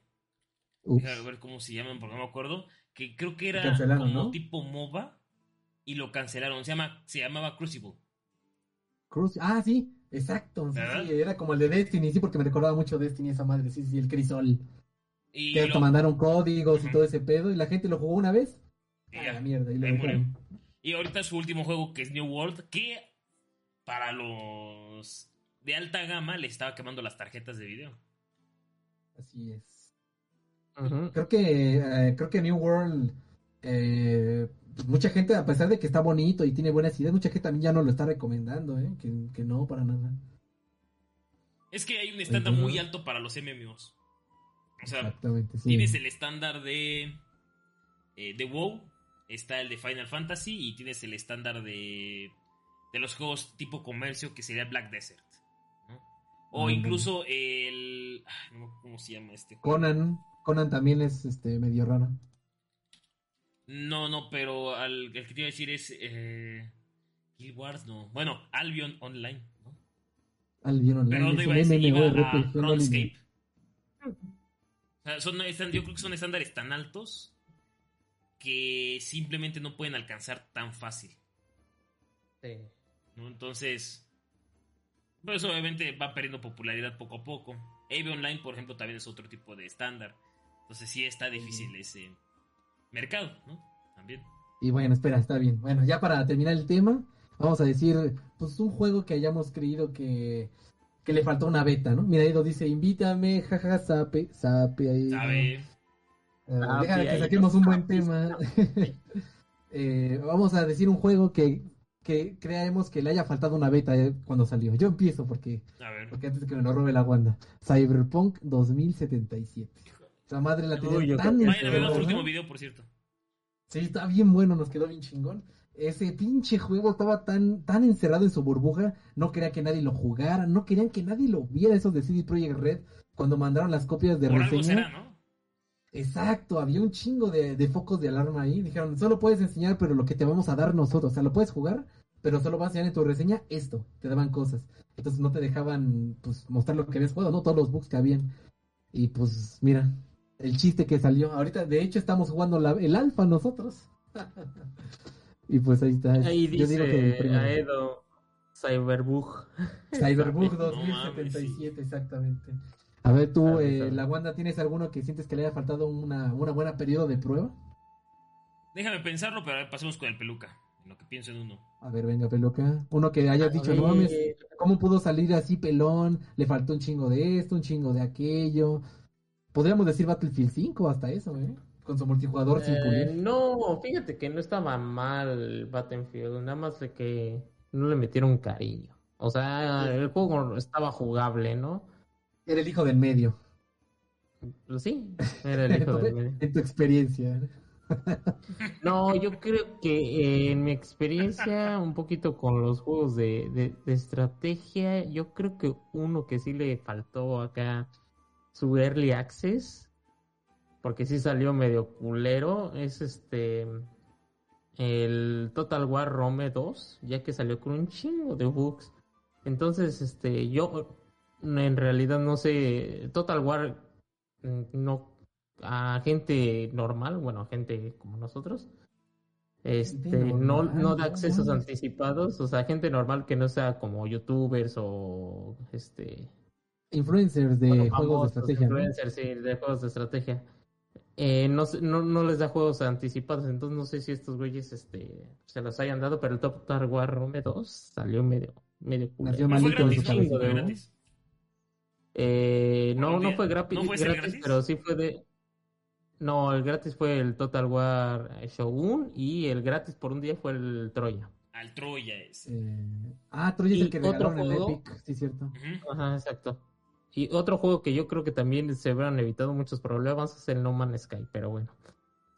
déjame ver cómo se llaman, porque no me acuerdo. Que creo que era como ¿no? tipo MOBA. Y lo cancelaron. Se, llama, se llamaba Crucible. Cruz- Ah, sí, exacto. Sí, era como el de Destiny, sí, porque me recordaba mucho Destiny esa madre, sí, sí, el Crisol. Y, Que lo- mandaron códigos y todo ese pedo, y la gente lo jugó una vez. y A la mierda, y lo ahí murió. dejaron. Y ahorita su último juego, que es New World, que para los de alta gama le estaba quemando las tarjetas de video. Así es. Creo que, eh, creo que New World, eh, pues mucha gente, a pesar de que está bonito y tiene buenas ideas, mucha gente también ya no lo está recomendando, ¿eh? Que, que no, para nada. Es que hay un estándar muy alto para los MMOs. O sea, Exactamente, sí. tienes el estándar de eh, de WoW, está el de Final Fantasy y tienes el estándar de, de los juegos tipo comercio que sería Black Desert. ¿no? O Ah, incluso el... no me acuerdo ¿Cómo se llama este? juego. Conan, Conan también es este medio raro. No, no, pero al, el que te iba a decir es... Eh, Guild Wars, no. Bueno, Albion Online. ¿no? Albion Online Pero no iba a decir, iba a RuneScape. lineal. O sea, son, están- yo creo que son estándares tan altos que simplemente no pueden alcanzar tan fácil. Sí. ¿no? Entonces, pues obviamente va perdiendo popularidad poco a poco. Ave Online, por ejemplo, también es otro tipo de estándar. Entonces sí está difícil ese mercado, ¿no? También. Y bueno, espera, está bien. Bueno, ya para terminar el tema, vamos a decir, pues un juego que hayamos creído que, que le faltó una beta, ¿no? Mira, Edo dice, invítame, jaja, sape, sape ahí. ¿Sabe? Ah, déjame ok, que saquemos un buen tema. Eh, vamos a decir un juego que, que creemos que le haya faltado una beta eh, cuando salió. Yo empiezo porque, A ver. porque antes de que me lo robe la Wanda. Cyberpunk 2077. La madre la tenía Uy, yo tan Vayan a ver nuestro último video, por cierto. Sí, está bien bueno, nos quedó bien chingón. Ese pinche juego estaba tan, tan encerrado en su burbuja, no quería que nadie lo jugara, no querían que nadie lo viera, esos de CD Projekt Red, cuando mandaron las copias de Por algo reseña. será, ¿no? Exacto, había un chingo de, de focos de alarma ahí. Dijeron, solo puedes enseñar, pero lo que te vamos a dar nosotros. O sea, lo puedes jugar, pero solo vas a enseñar en tu reseña esto. Te daban cosas. Entonces no te dejaban pues mostrar lo que habías jugado, no todos los bugs que habían. Y pues mira, el chiste que salió. Ahorita, de hecho, estamos jugando la- el alfa nosotros. y pues ahí está. Ahí Yo digo que. Aedo Cyberbug. Cyberbug No mames, 2077, exactamente. A ver, tú, eh, la Wanda, ¿tienes alguno que sientes que le haya faltado una, una buena periodo de prueba? Déjame pensarlo, pero a ver, pasemos con el peluca. En lo que pienso en uno. A ver, venga, peluca. Uno que hayas A dicho, no mames, ¿cómo pudo salir así pelón? Le faltó un chingo de esto, un chingo de aquello. Podríamos decir Battlefield 5 hasta eso, ¿eh? Con su multijugador sin eh, pulir. no, fíjate que no estaba mal Battlefield, nada más de que no le metieron cariño. O sea, el juego estaba jugable, ¿no? Era el hijo del medio. Pues sí, era el hijo del medio. en tu experiencia. No, yo creo que eh, en mi experiencia, un poquito con los juegos de, de, de estrategia, yo creo que uno que sí le faltó acá su early access, porque sí salió medio culero, es este el Total War Rome 2, ya que salió con un chingo de bugs. Entonces, este, yo en realidad no sé, Total War mm, no a gente normal, bueno, a gente como nosotros, este, no, no da accesos anticipados, o sea, gente normal que no sea como youtubers o este Influencers de bueno, juegos de estrategia, ¿no? influencers, sí, de juegos de estrategia. Eh, no, sé- no, no les da juegos anticipados, entonces no sé si estos güeyes este, se los hayan dado, pero el Total War Rome 2 salió medio, medio. Nació ¿No malito su ¿no? cabeza, ¿Fue ¿no? gratis? Eh, ¿Por no, no fue gratis, ¿No fue ese el gratis, gratis? pero sí fue de... No, el gratis fue el Total War Shogun y el gratis por un día fue el Troya. Al Troya ese. Eh, Ah, Troy es el que regalaron en juego- Epic, sí, cierto. Ajá, exacto. Y otro juego que yo creo que también se hubieran evitado muchos problemas es el No Man's Sky, pero bueno.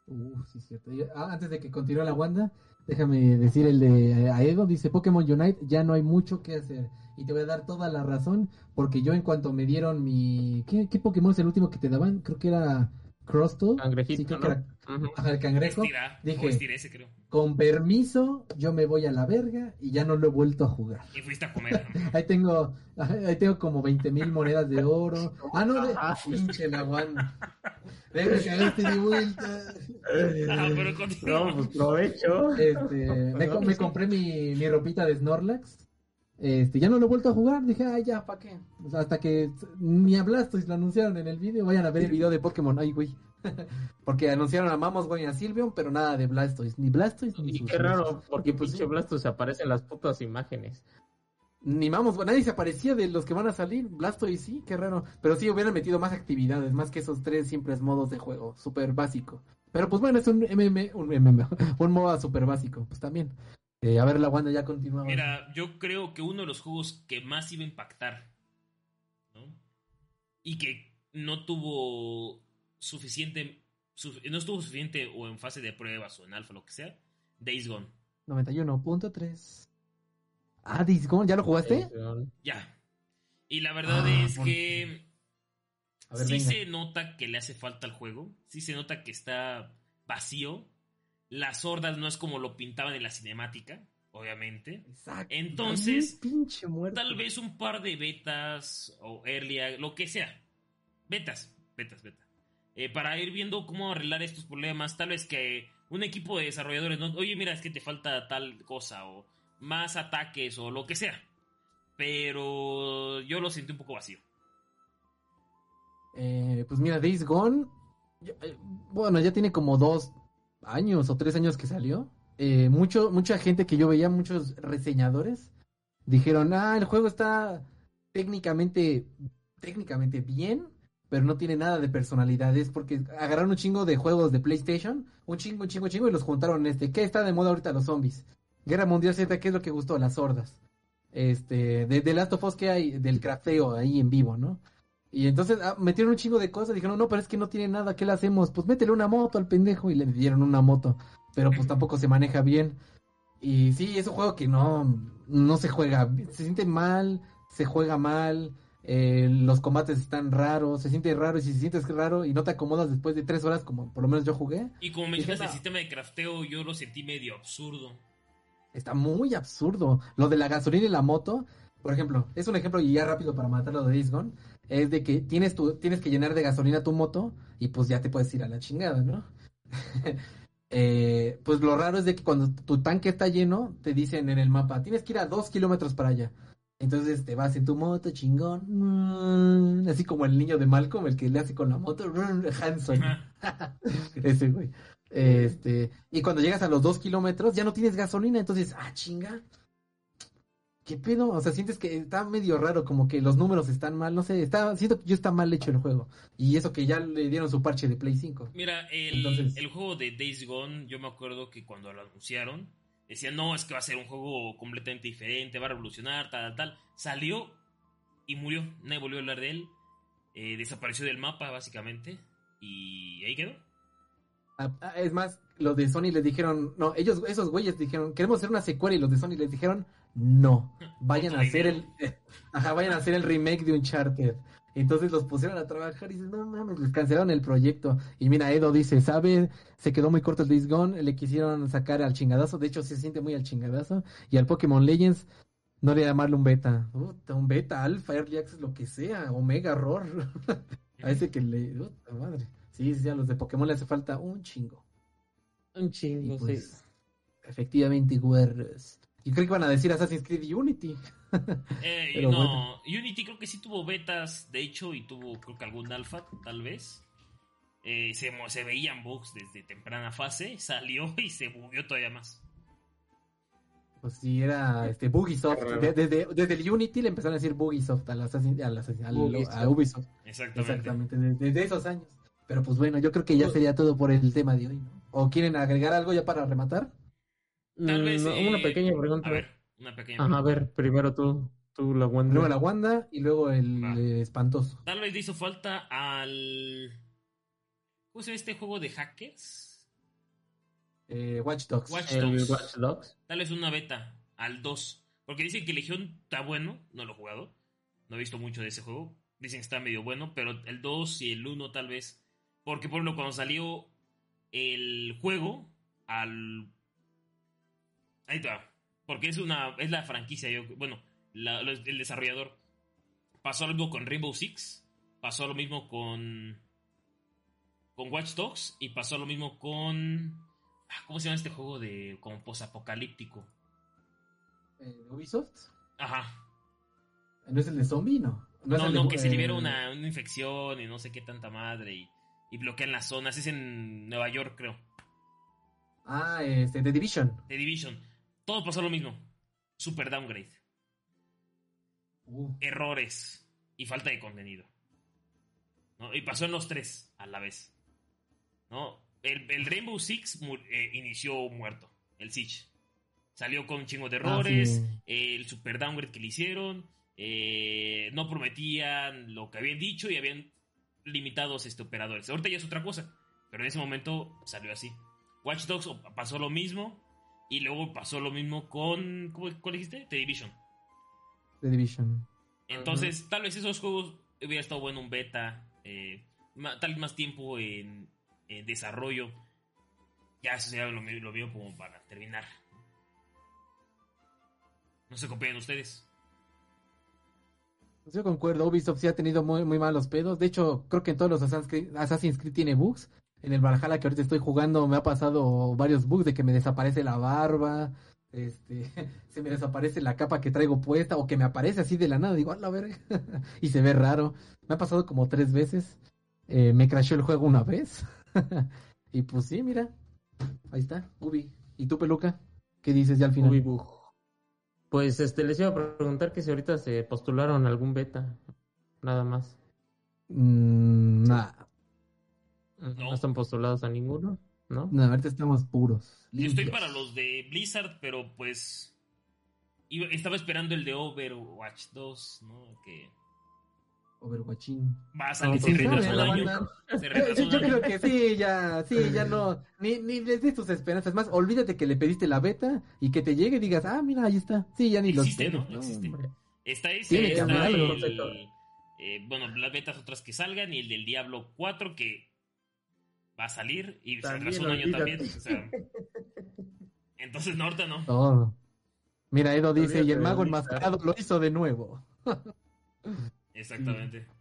Uh, sí, cierto. Ah, antes de que continúe la Wanda, déjame decir el de eh, Aedo, dice Pokémon Unite, ya no hay mucho que hacer. Y te voy a dar toda la razón, porque yo en cuanto me dieron mi... ¿Qué, qué Pokémon es el último que te daban? Creo que era Crustle. Cangrejito, Sí, creo ¿no? que era Ujú. ajá, el cangrejo. Estira, Dije- o estira ese, creo. Con permiso, yo me voy a la verga y ya no lo he vuelto a jugar. Y fuiste a comer. ¿no? Ahí tengo, ahí tengo como 20 mil monedas de oro. Ah, no, de... Ah. pinche la. Venga, cagaste de vuelta. Ah, pero. No, pues provecho. Este, me, co- me compré mi, mi ropita de Snorlax. Este, ya no lo he vuelto a jugar. Dije, ay, ya, ¿para qué? O sea, hasta que ni a Blastoise lo anunciaron en el video. Vayan a ver el video de Pokémon. Ay, güey. Porque anunciaron a Mamos, güey, a Silvion, pero nada de Blastoise. Ni Blastoise ni Y sus- qué raro, porque Pues pinche sí. Blastoise aparece en las putas imágenes. Ni Mamos, güey. Nadie se aparecía de los que van a salir. Blastoise sí, qué raro. Pero sí hubieran metido más actividades, más que esos tres simples modos de juego. Súper básico. Pero pues bueno, es un MM, un MM, un MOBA súper básico. Pues también. Eh, a ver, la Wanda ya continúa. Mira, yo creo que uno de los juegos que más iba a impactar, ¿no? Y que no tuvo suficiente, no estuvo suficiente o en fase de pruebas o en alfa, lo que sea, Days Gone. 91.3. Ah, Days Gone, ¿ya lo jugaste? Ya. Y la verdad Ah, es que A ver, sí venga. se nota que le hace falta al juego. Sí se nota que está vacío. Las hordas no es como lo pintaban en la cinemática, obviamente. Exacto. Entonces, pinche. Tal vez un par de betas o early, lo que sea. Betas, betas, betas. Eh, para ir viendo cómo arreglar estos problemas. Tal vez que un equipo de desarrolladores, ¿no? oye, mira, es que te falta tal cosa o más ataques o lo que sea. Pero yo lo sentí un poco vacío. Eh, pues mira, Days Gone. eh, bueno, ya tiene como dos años o tres años que salió. Mucho, mucha gente que yo veía, muchos reseñadores, dijeron, ah, el juego está técnicamente, técnicamente bien, pero no tiene nada de personalidad. Es porque agarraron un chingo de juegos de PlayStation, un chingo, un chingo, un chingo, y los juntaron este. ¿Qué está de moda ahorita los zombies? Guerra Mundial Z, ¿qué es lo que gustó? Las hordas. Este, de, de Last of Us que hay, del crafteo ahí en vivo, ¿no? Y entonces ah, metieron un chingo de cosas, dijeron, no, pero es que no tiene nada, ¿qué le hacemos? Pues métele una moto al pendejo y le dieron una moto, pero pues tampoco se maneja bien. Y sí, es un juego que no, no se juega, se siente mal, se juega mal, eh, los combates están raros, se siente raro y si se sientes raro y no te acomodas después de tres horas, como por lo menos yo jugué, Y como mencionas el sistema de crafteo, yo lo sentí medio absurdo. Está muy absurdo. Lo de la gasolina y la moto, por ejemplo, es un ejemplo y ya rápido para matarlo de Days Gone, es de que tienes tu, tienes que llenar de gasolina tu moto y pues ya te puedes ir a la chingada, ¿no? Eh, pues lo raro es de que cuando tu tanque está lleno, te dicen en el mapa, tienes que ir a dos kilómetros para allá. Entonces te vas en tu moto, chingón, mm, así como el niño de Malcolm, el que le hace con la moto, Hanson. Ajá. Ese güey. Este, y cuando llegas a los dos kilómetros ya no tienes gasolina, entonces, ah, chinga. ¿Qué pedo? O sea, sientes que está medio raro, como que los números están mal, no sé, está, siento que yo está mal hecho el juego. Y eso que ya le dieron su parche de Play 5. Mira, el, Entonces- el juego de Days Gone, yo me acuerdo que cuando lo anunciaron, decían, no, es que va a ser un juego completamente diferente, va a revolucionar, tal, tal, tal. Salió y murió, nadie volvió a hablar de él. Eh, desapareció del mapa, básicamente, y ahí quedó. Ah, ah, es más, los de Sony les dijeron, no, ellos, esos güeyes dijeron, queremos hacer una secuela y los de Sony les dijeron, no, vayan a hacer el, ajá, vayan a hacer el remake de Uncharted. Entonces los pusieron a trabajar y dicen, no mames, les cancelaron el proyecto. Y mira, Edo dice, ¿sabe? Se quedó muy corto el Days Gone, le quisieron sacar al chingadazo, de hecho se siente muy al chingadazo. Y al Pokémon Legends, no le llamarle un beta. Puta, un beta, alfa, early access, lo que sea, omega, error. a ese que le, puta madre. Sí, sí, a los de Pokémon le hace falta un chingo. Un Y chingo, pues, sí. efectivamente, güeros. Y creo que van a decir Assassin's Creed Unity. Eh, no, bueno. Unity creo que sí tuvo betas, de hecho, y tuvo creo que algún alfa, tal vez. Eh, se, se veían bugs desde temprana fase, salió y se bugueó todavía más. Pues sí, era este Bugisoft. Desde, desde el Unity le empezaron a decir Bugisoft al Assassin- al- Bugisoft. a Ubisoft. Exactamente. Exactamente, desde, desde esos años. Pero pues bueno, yo creo que ya sería todo por el tema de hoy, ¿no? ¿O quieren agregar algo ya para rematar? Tal vez, Mm, eh, una pequeña pregunta. A ver, una pequeña Ajá, a ver, primero tú, tú la Wanda. Luego la Wanda y luego el eh, espantoso. Tal vez le hizo falta al. ¿Cómo se llama este juego de hackers? Eh, Watch Dogs. Watch el Dogs. Watch Dogs. Tal vez una beta al 2. Porque dicen que Legión está bueno, no lo he jugado. No he visto mucho de ese juego. Dicen que está medio bueno, pero el 2 y el 1 tal vez. Porque por ejemplo, cuando salió el juego al. Ahí está. Porque es una. es la franquicia, yo. Bueno, la- el desarrollador. Pasó lo mismo con Rainbow Six. Pasó lo mismo con. Con Watch Dogs. Y pasó lo mismo con. ah, ¿Cómo se llama este juego de. como posapocalíptico? Eh, ¿Ubisoft? Ajá. ¿No es el de zombie? No. No, no, de- que se eh, libera una, una infección y no sé qué tanta madre y, y bloquean las zonas. Es en Nueva York, creo. Ah, este, The Division. The Division. Todo pasó lo mismo. Super downgrade. Uh, Errores y falta de contenido. ¿No? Y pasó en los tres a la vez. ¿No? El, el Rainbow Six eh, inició muerto. El Siege. Salió con un chingo de Ah, errores. el super downgrade que le hicieron. eh, no prometían lo que habían dicho y habían limitados este, operadores. Ahorita ya es otra cosa. Pero en ese momento salió así. Watch Dogs pasó lo mismo. Y luego pasó lo mismo con. ¿Cómo, ¿Cuál dijiste? The Division. The Division. Entonces, tal vez esos juegos hubiera estado bueno un beta. eh, tal vez más tiempo en, en desarrollo. Ya eso ya lo, lo veo como para terminar. No se copian ustedes. Pues Yo concuerdo, Ubisoft sí ha tenido muy, muy malos pedos. De hecho, creo que en todos los Assassin's Creed, Assassin's Creed tiene bugs. En el Valhalla que ahorita estoy jugando me ha pasado varios bugs de que me desaparece la barba, este, se me desaparece la capa que traigo puesta o que me aparece así de la nada. Digo, a la verga. y se ve raro. Me ha pasado como tres veces. Eh, me crashó el juego una vez. y pues sí, mira. Ahí está, Ubi. ¿Y tú, Peluca? ¿Qué dices ya al final? Uy, bug. Pues este les iba a preguntar que si ahorita se postularon algún beta. Nada más. Mm, nah, No, No. están postulados a ninguno, ¿no? no, ahorita estamos puros. Yo estoy para los de Blizzard, pero pues. iba- estaba esperando el de Overwatch 2, ¿no? Que Overwatching. va a salir, No, se retrasó un año. Se Yo, retrasó creo que sí, ya, sí, ya no, ni, ni les des tus esperanzas, más, olvídate que le pediste la beta y que te llegue y digas, ah, mira, ahí está, sí, ya ni lo Existe, esperes, ¿no? Existe. hombre. Está ese, Tiene que está haber algo, el- perfecto. eh, bueno, las betas otras que salgan y el del Diablo 4 que va a salir y se También, retrasó un año también. olvídate. o sea. entonces, no, ahorita no. Todo. Mira, Edo dice, y el mago enmascarado lo hizo de nuevo. Exactamente.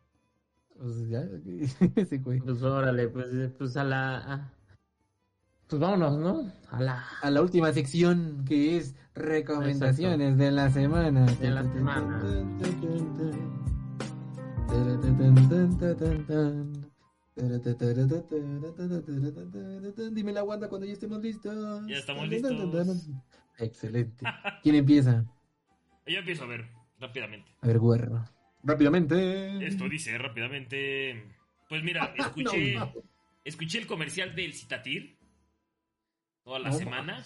Pues ya, ese güey. Pues órale, pues, pues a la... a- Pues vámonos, ¿no? A la... A la última sección que es recomendaciones de la semana. De la semana. Dime la Wanda cuando ya estemos listos. Ya estamos listos. Excelente. ¿Quién empieza? Yo empiezo a ver rápidamente. A ver, güerro. Rápidamente. Esto dice rápidamente. Pues mira, escuché, No, no. escuché el comercial del Citatir toda la No semana.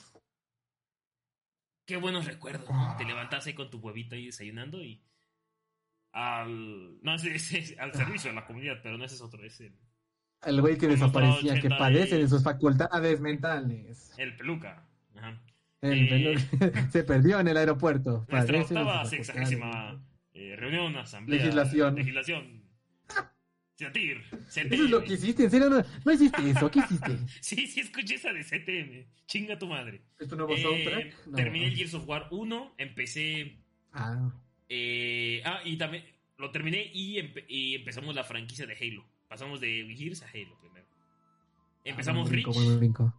Qué buenos recuerdos, ¿no? Te levantas ahí con tu huevito ahí desayunando y. Al. No, ese, ese- al servicio de la comunidad, pero no ese es otro, es el, El güey que desaparecía, que 80 y- padece de sus facultades mentales. el peluca. Ajá. El Eh. pelo- se perdió en el aeropuerto. Nuestra octava sexagésima eh, reunión, asamblea. Legislación. Legislación. Citatir. Eso es lo que hiciste, en serio, no, no hiciste eso, ¿qué hiciste? Sí, sí, escuché esa de CTM. Chinga tu madre. ¿Es tu nuevo Eh, soundtrack? No. Terminé el Gears of War 1, empecé. Ah, eh, ah, y también lo terminé y, empe- y empezamos la franquicia de Halo. Pasamos de Gears a Halo primero. Empezamos brinco, Reach. buen brinco.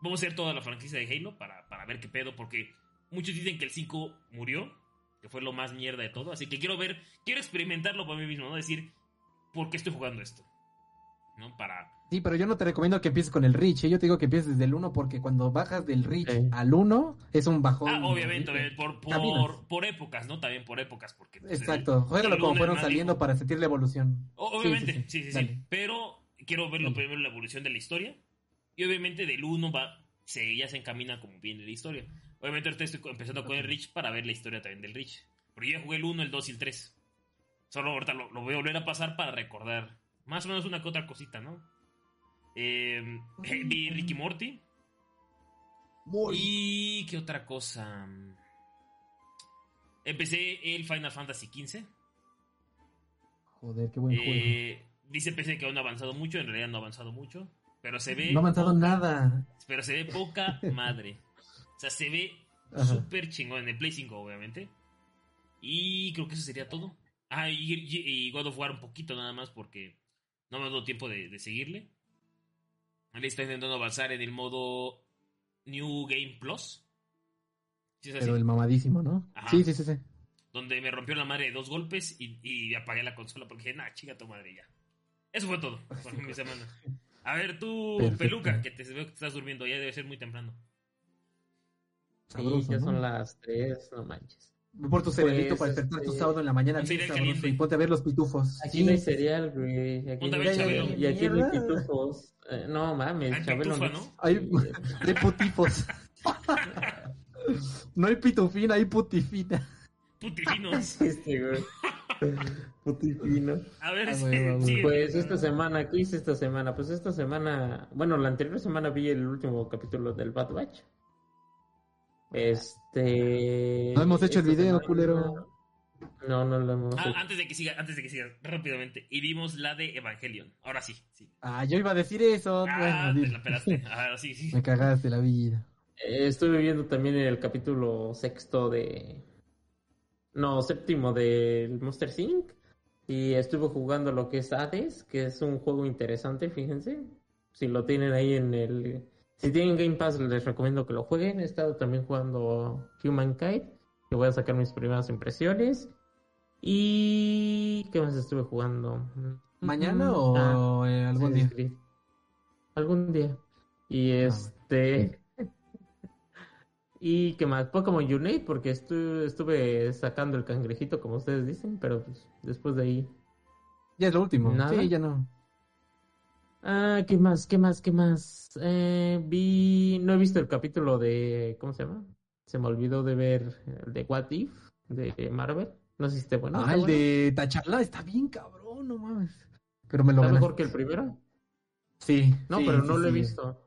Vamos a hacer toda la franquicia de Halo para, para ver qué pedo, porque muchos dicen que el 5 murió, que fue lo más mierda de todo. Así que quiero ver, quiero experimentarlo por mí mismo, ¿no? Decir, ¿por qué estoy jugando esto? ¿No? Para. Sí, pero yo no te recomiendo que empieces con el Reach, ¿eh? yo te digo que empieces desde el 1 porque cuando bajas del Reach Sí. al 1 es un bajón. Ah, obviamente, horrible. obviamente, por, por, por épocas, ¿no? También por épocas, porque. pues, Exacto, juégalo como fueron saliendo para sentir la evolución. O- Obviamente, sí, sí, sí, sí, sí. dale. Pero quiero verlo primero la evolución de la historia. Y obviamente del 1 va, se, ya se encamina como viene la historia. Obviamente ahorita estoy empezando con el Reach para ver la historia también del Reach. Porque yo ya jugué el 1, el 2 y el 3. Solo ahorita lo, lo voy a volver a pasar para recordar más o menos una que otra cosita, ¿no? Eh, vi Ricky Morty. ¿Y qué otra cosa? Empecé el Final Fantasy XV. Joder, qué buen juego. Eh, dice PC que aún no ha avanzado mucho, en realidad no ha avanzado mucho. Pero se ve. No ha avanzado nada. Pero se ve poca madre. O sea, se ve súper chingón. En el Play 5, obviamente. Y creo que eso sería todo. Ah, y, y- y God of War un poquito nada más porque no me ha dado tiempo de, de seguirle. Ahí está intentando avanzar en el modo New Game Plus. ¿Sí es así? Pero el mamadísimo, ¿no? Ajá. Sí, sí, sí, sí. Donde me rompió la madre de dos golpes y, y apagué la consola porque dije, nah, chica tu madre ya. Eso fue todo por mi semana. A ver, tú, Perfecto. peluca, que te veo que estás durmiendo, ya debe ser muy temprano. Sabroso, Sí, ya ¿no? son las tres, no manches. Ve por tu cerealito Pues, para despertar tu este, sábado en la mañana y ponte a ver los pitufos. Aquí Sí, no hay cereal, güey. Aquí Ponte a no ver hay Chabelo. cereal. Y aquí no hay pitufos. Eh, no mames, Hay Chabelo pitufa, no. ¿no? Hay, hay putifos. no hay pitufina, hay putifina. Putifinos. Este, güey. Putifino. A ver, Ah, sí, sí, Pues esta semana, ¿qué hice esta semana? Pues esta semana, bueno, la anterior semana vi el último capítulo del Bad Batch. Este. No hemos hecho el video, semana- culero. No, no lo hemos Ah, hecho. antes de que siga, antes de que siga, rápidamente. Y vimos la de Evangelion. Ahora sí, sí. Ah, yo iba a decir eso. Ah, bueno, te la pelaste. Ahora sí, sí. Me cagaste la vida. Eh, Estuve viendo también el capítulo sexto de. No, séptimo del Monster Inc. Y estuve jugando lo que es Hades, que es un juego interesante, fíjense. Si lo tienen ahí en el. Si tienen Game Pass, les recomiendo que lo jueguen. He estado también jugando Humankind, que voy a sacar mis primeras impresiones. Y. ¿Qué más estuve jugando? ¿Mañana Mm, o ah, eh, algún día? Creed. Algún día. Y este. ¿Y qué más? Pokémon Unite, porque estu- estuve sacando el cangrejito, como ustedes dicen, pero pues, después de ahí. Ya es lo último. Nada. Sí, ya no. Ah, ¿qué más? ¿Qué más? ¿Qué más? Eh, vi. No he visto el capítulo de. ¿Cómo se llama? Se me olvidó de ver el de What If de Marvel. No sé si esté bueno. ah, ¿Está el bueno? de Tachala está bien cabrón, no mames. Pero me lo ¿Está mejor que el primero? Sí. No, sí, pero sí, no lo he visto.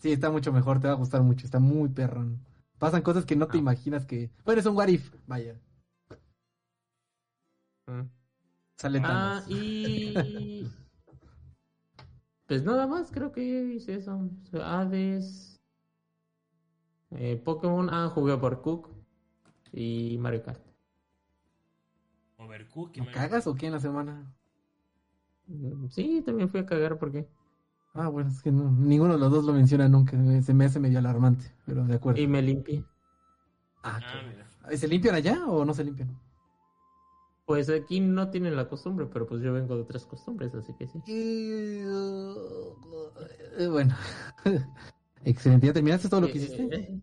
Sí, está mucho mejor, te va a gustar mucho, está muy perrón. Pasan cosas que no te Ah. imaginas que... Bueno, es un what if, vaya. Mm. Sale Ah, y. Pues nada más, creo que hice eso. Hades. Eh, Pokémon. Ah, jugué por Cook. Y Mario Kart. Overcooked. ¿No cagas o qué en la semana? Mm, Sí, también fui a cagar porque. Ah, bueno, es que no, ninguno de los dos lo menciona nunca, se me hace medio alarmante, pero de acuerdo. Y me limpié. Ah, Ah, qué mira. ¿Se limpian allá o no se limpian? Pues aquí no tienen la costumbre, pero pues yo vengo de otras costumbres, así que sí. Eh, bueno. Excelente, ¿ya terminaste todo lo que hiciste?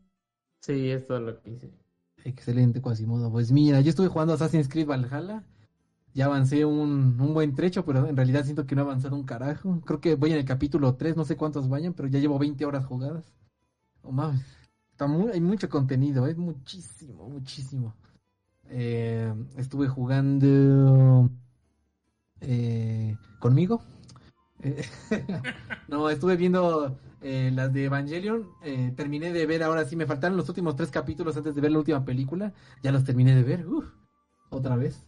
Sí, es todo lo que hice. Excelente, Quasimodo. Pues mira, yo estuve jugando Assassin's Creed Valhalla. Ya avancé un, un buen trecho, pero en realidad siento que no he avanzado un carajo. Creo que voy en el capítulo 3, no sé cuántos vayan, pero ya llevo 20 horas jugadas. Oh, mames. Está muy, hay mucho contenido, es muchísimo, muchísimo. Eh, estuve jugando eh, conmigo. Eh, no, estuve viendo las de Evangelion. terminé de ver, ahora sí, me faltaron los últimos tres capítulos antes de ver la última película. Ya los terminé de ver. otra vez.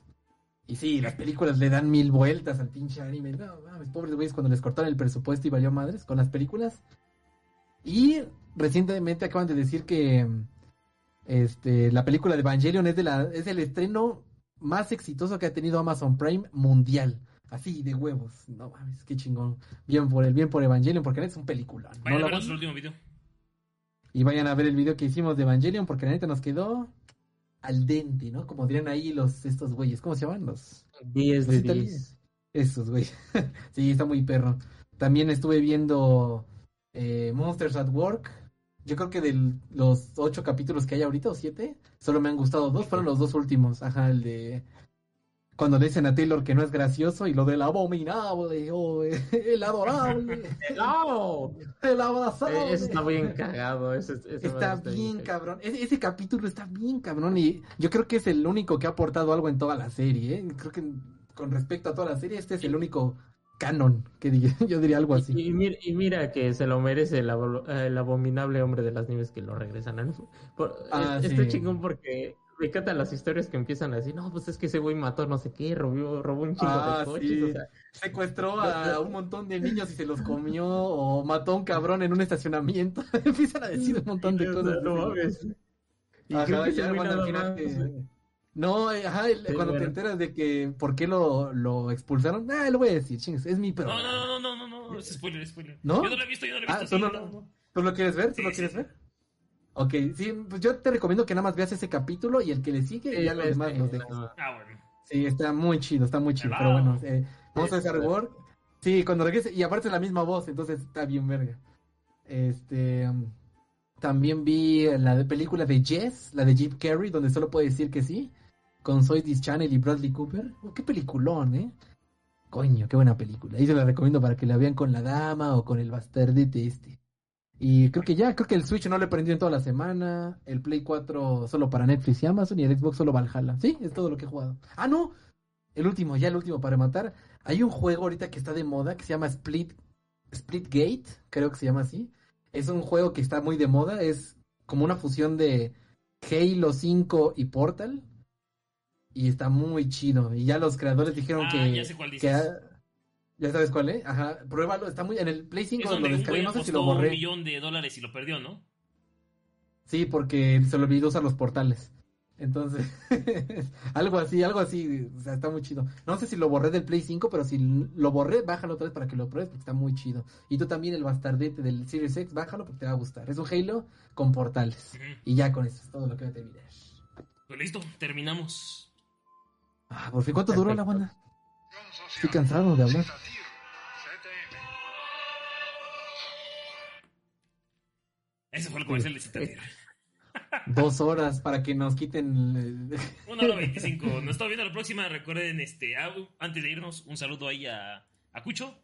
Y sí, las películas le dan mil vueltas al pinche anime. No, mames, pobres güeyes cuando les cortaron el presupuesto y valió madres con las películas. Y recientemente acaban de decir que este la película de Evangelion es de la es el estreno más exitoso que ha tenido Amazon Prime mundial. Así de huevos. No mames, qué chingón. Bien por el bien por Evangelion porque es un película. Vayan a ver nuestro último video. Y vayan a ver el video que hicimos de Evangelion porque la neta nos quedó al dente, ¿no? Como dirían ahí los estos güeyes, ¿cómo se llaman? Los 10 de Los 10. italianos. esos güeyes. sí, está muy perro. También estuve viendo eh, Monsters at Work. Yo creo que de los ocho capítulos que hay ahorita, o siete, solo me han gustado dos, fueron los dos últimos. Ajá, el de cuando le dicen a Taylor que no es gracioso y lo del abominable, o el adorable, ¡No! el abrazable. Eh, Eso está bien cagado. Eso, eso Está está bien cabrón. Ese, ese capítulo está bien cabrón y yo creo que es el único que ha aportado algo en toda la serie. ¿eh? Creo que con respecto a toda la serie, este es el único canon que diría- yo diría algo así. Y, y mira, y mira que se lo merece el, abo- el abominable hombre de las nieves que lo regresan. ¿no? Por- Ah, es- sí. Está chingón porque me encantan las historias que empiezan así. No, pues es que ese güey mató no sé qué, robó, robó un chingo Ah, de coches. sí. O sea, Secuestró a un montón de niños y se los comió o mató a un cabrón en un estacionamiento. Empiezan a decir un montón de cosas. no mames. Y Ajá, creo que ya cuando al final No, ajá, el- Sí, cuando te enteras de que por qué lo, lo expulsaron, ah, lo voy a decir, chingues, es mi programa. no, no, no, no, no, no, es spoiler, spoiler. ¿No? Yo no lo he visto, yo no lo he Ah, visto. ¿tú sí, no- no, no. ¿Tú lo quieres ver? ¿Tú Sí, lo quieres sí. ver? Ok, sí, pues yo te recomiendo que nada más veas ese capítulo y el que le sigue y ya los demás los dejes. Ah, bueno. Sí, está muy chido, está muy chido, Wow. pero bueno, eh, vamos a hacer Work. Sí, cuando regrese, y aparte es la misma voz, entonces está bien verga. Este, um, también vi la de película de Jess, la de Jim Carrey, donde solo puede decir que sí, con This Channel y Bradley Cooper. Oh, qué peliculón, ¿eh? Coño, qué buena película. Ahí se la recomiendo para que la vean con la dama o con el bastardete este. Y creo que ya, creo que el Switch no le prendió en toda la semana, el Play 4 solo para Netflix y Amazon y el Xbox solo Valhalla. Sí, es todo lo que he jugado. Ah, no, el último, ya el último para matar. Hay un juego ahorita que está de moda que se llama Split, Split Gate, creo que se llama así. Es un juego que está muy de moda, es como una fusión de Halo 5 y Portal. Y está muy chido. Y ya los creadores dijeron Ah, que... ya sé cuál dices. ya sabes cuál, ¿eh? Ajá, pruébalo, está muy... En el Play Es 5 lo donde un descargué, no sé si lo un borré. millón de dólares y lo perdió, ¿no? Sí, porque se le olvidó usar los portales. Entonces, algo así, algo así, o sea, está muy chido. No sé si lo borré del Play 5, pero si lo borré, bájalo otra vez para que lo pruebes porque está muy chido. Y tú también el bastardete del Series X, bájalo porque te va a gustar. Es un Halo con portales. Y ya con eso es todo lo que voy a terminar. Pues listo, terminamos. Ah, por fin, ¿cuánto duró la banda? Estoy cansado de hablar. Ese fue el comercial de Citatir. Dos horas para que nos quiten... el- Una hora veinticinco. Nos estamos viendo la próxima. Recuerden, este, ah, antes de irnos, un saludo ahí a, a Cucho.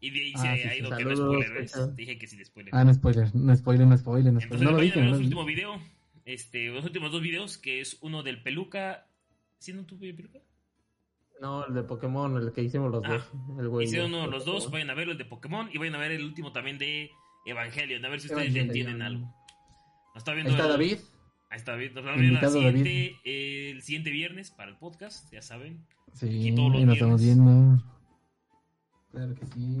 Y de ahí se Ah, sí, ha sí. ido que no Saludos, spoiler, ¿ves? Dije que sí de spoiler. Ah, no spoiler, no spoiler, no spoiler, no spoiler. Entonces, No lo dije, no último video. Este, los últimos dos videos, que es uno del peluca. ¿Sí no tuve peluca? No, el de Pokémon, el que hicimos los Ah, dos. El güey Hicieron de uno de los dos, vayan a ver el de Pokémon y vayan a ver el último también de Evangelion, a ver si ustedes ya entienden algo. Nos está Ahí viendo está el- David. Ahí está David. Nos vamos a siguiente, el siguiente viernes para el podcast, ya saben. Sí, Aquí todos los ahí nos estamos viendo. Claro que sí.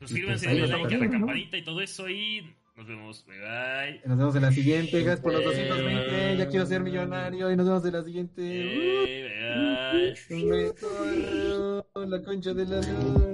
Suscríbanse, ahí denle like a la campanita y todo eso y nos vemos. Bye bye. Nos vemos en la siguiente. Gracias por los Eh, 220. Ya quiero ser millonario. Y nos vemos en la siguiente. Bye. Corro, la concha de la luna.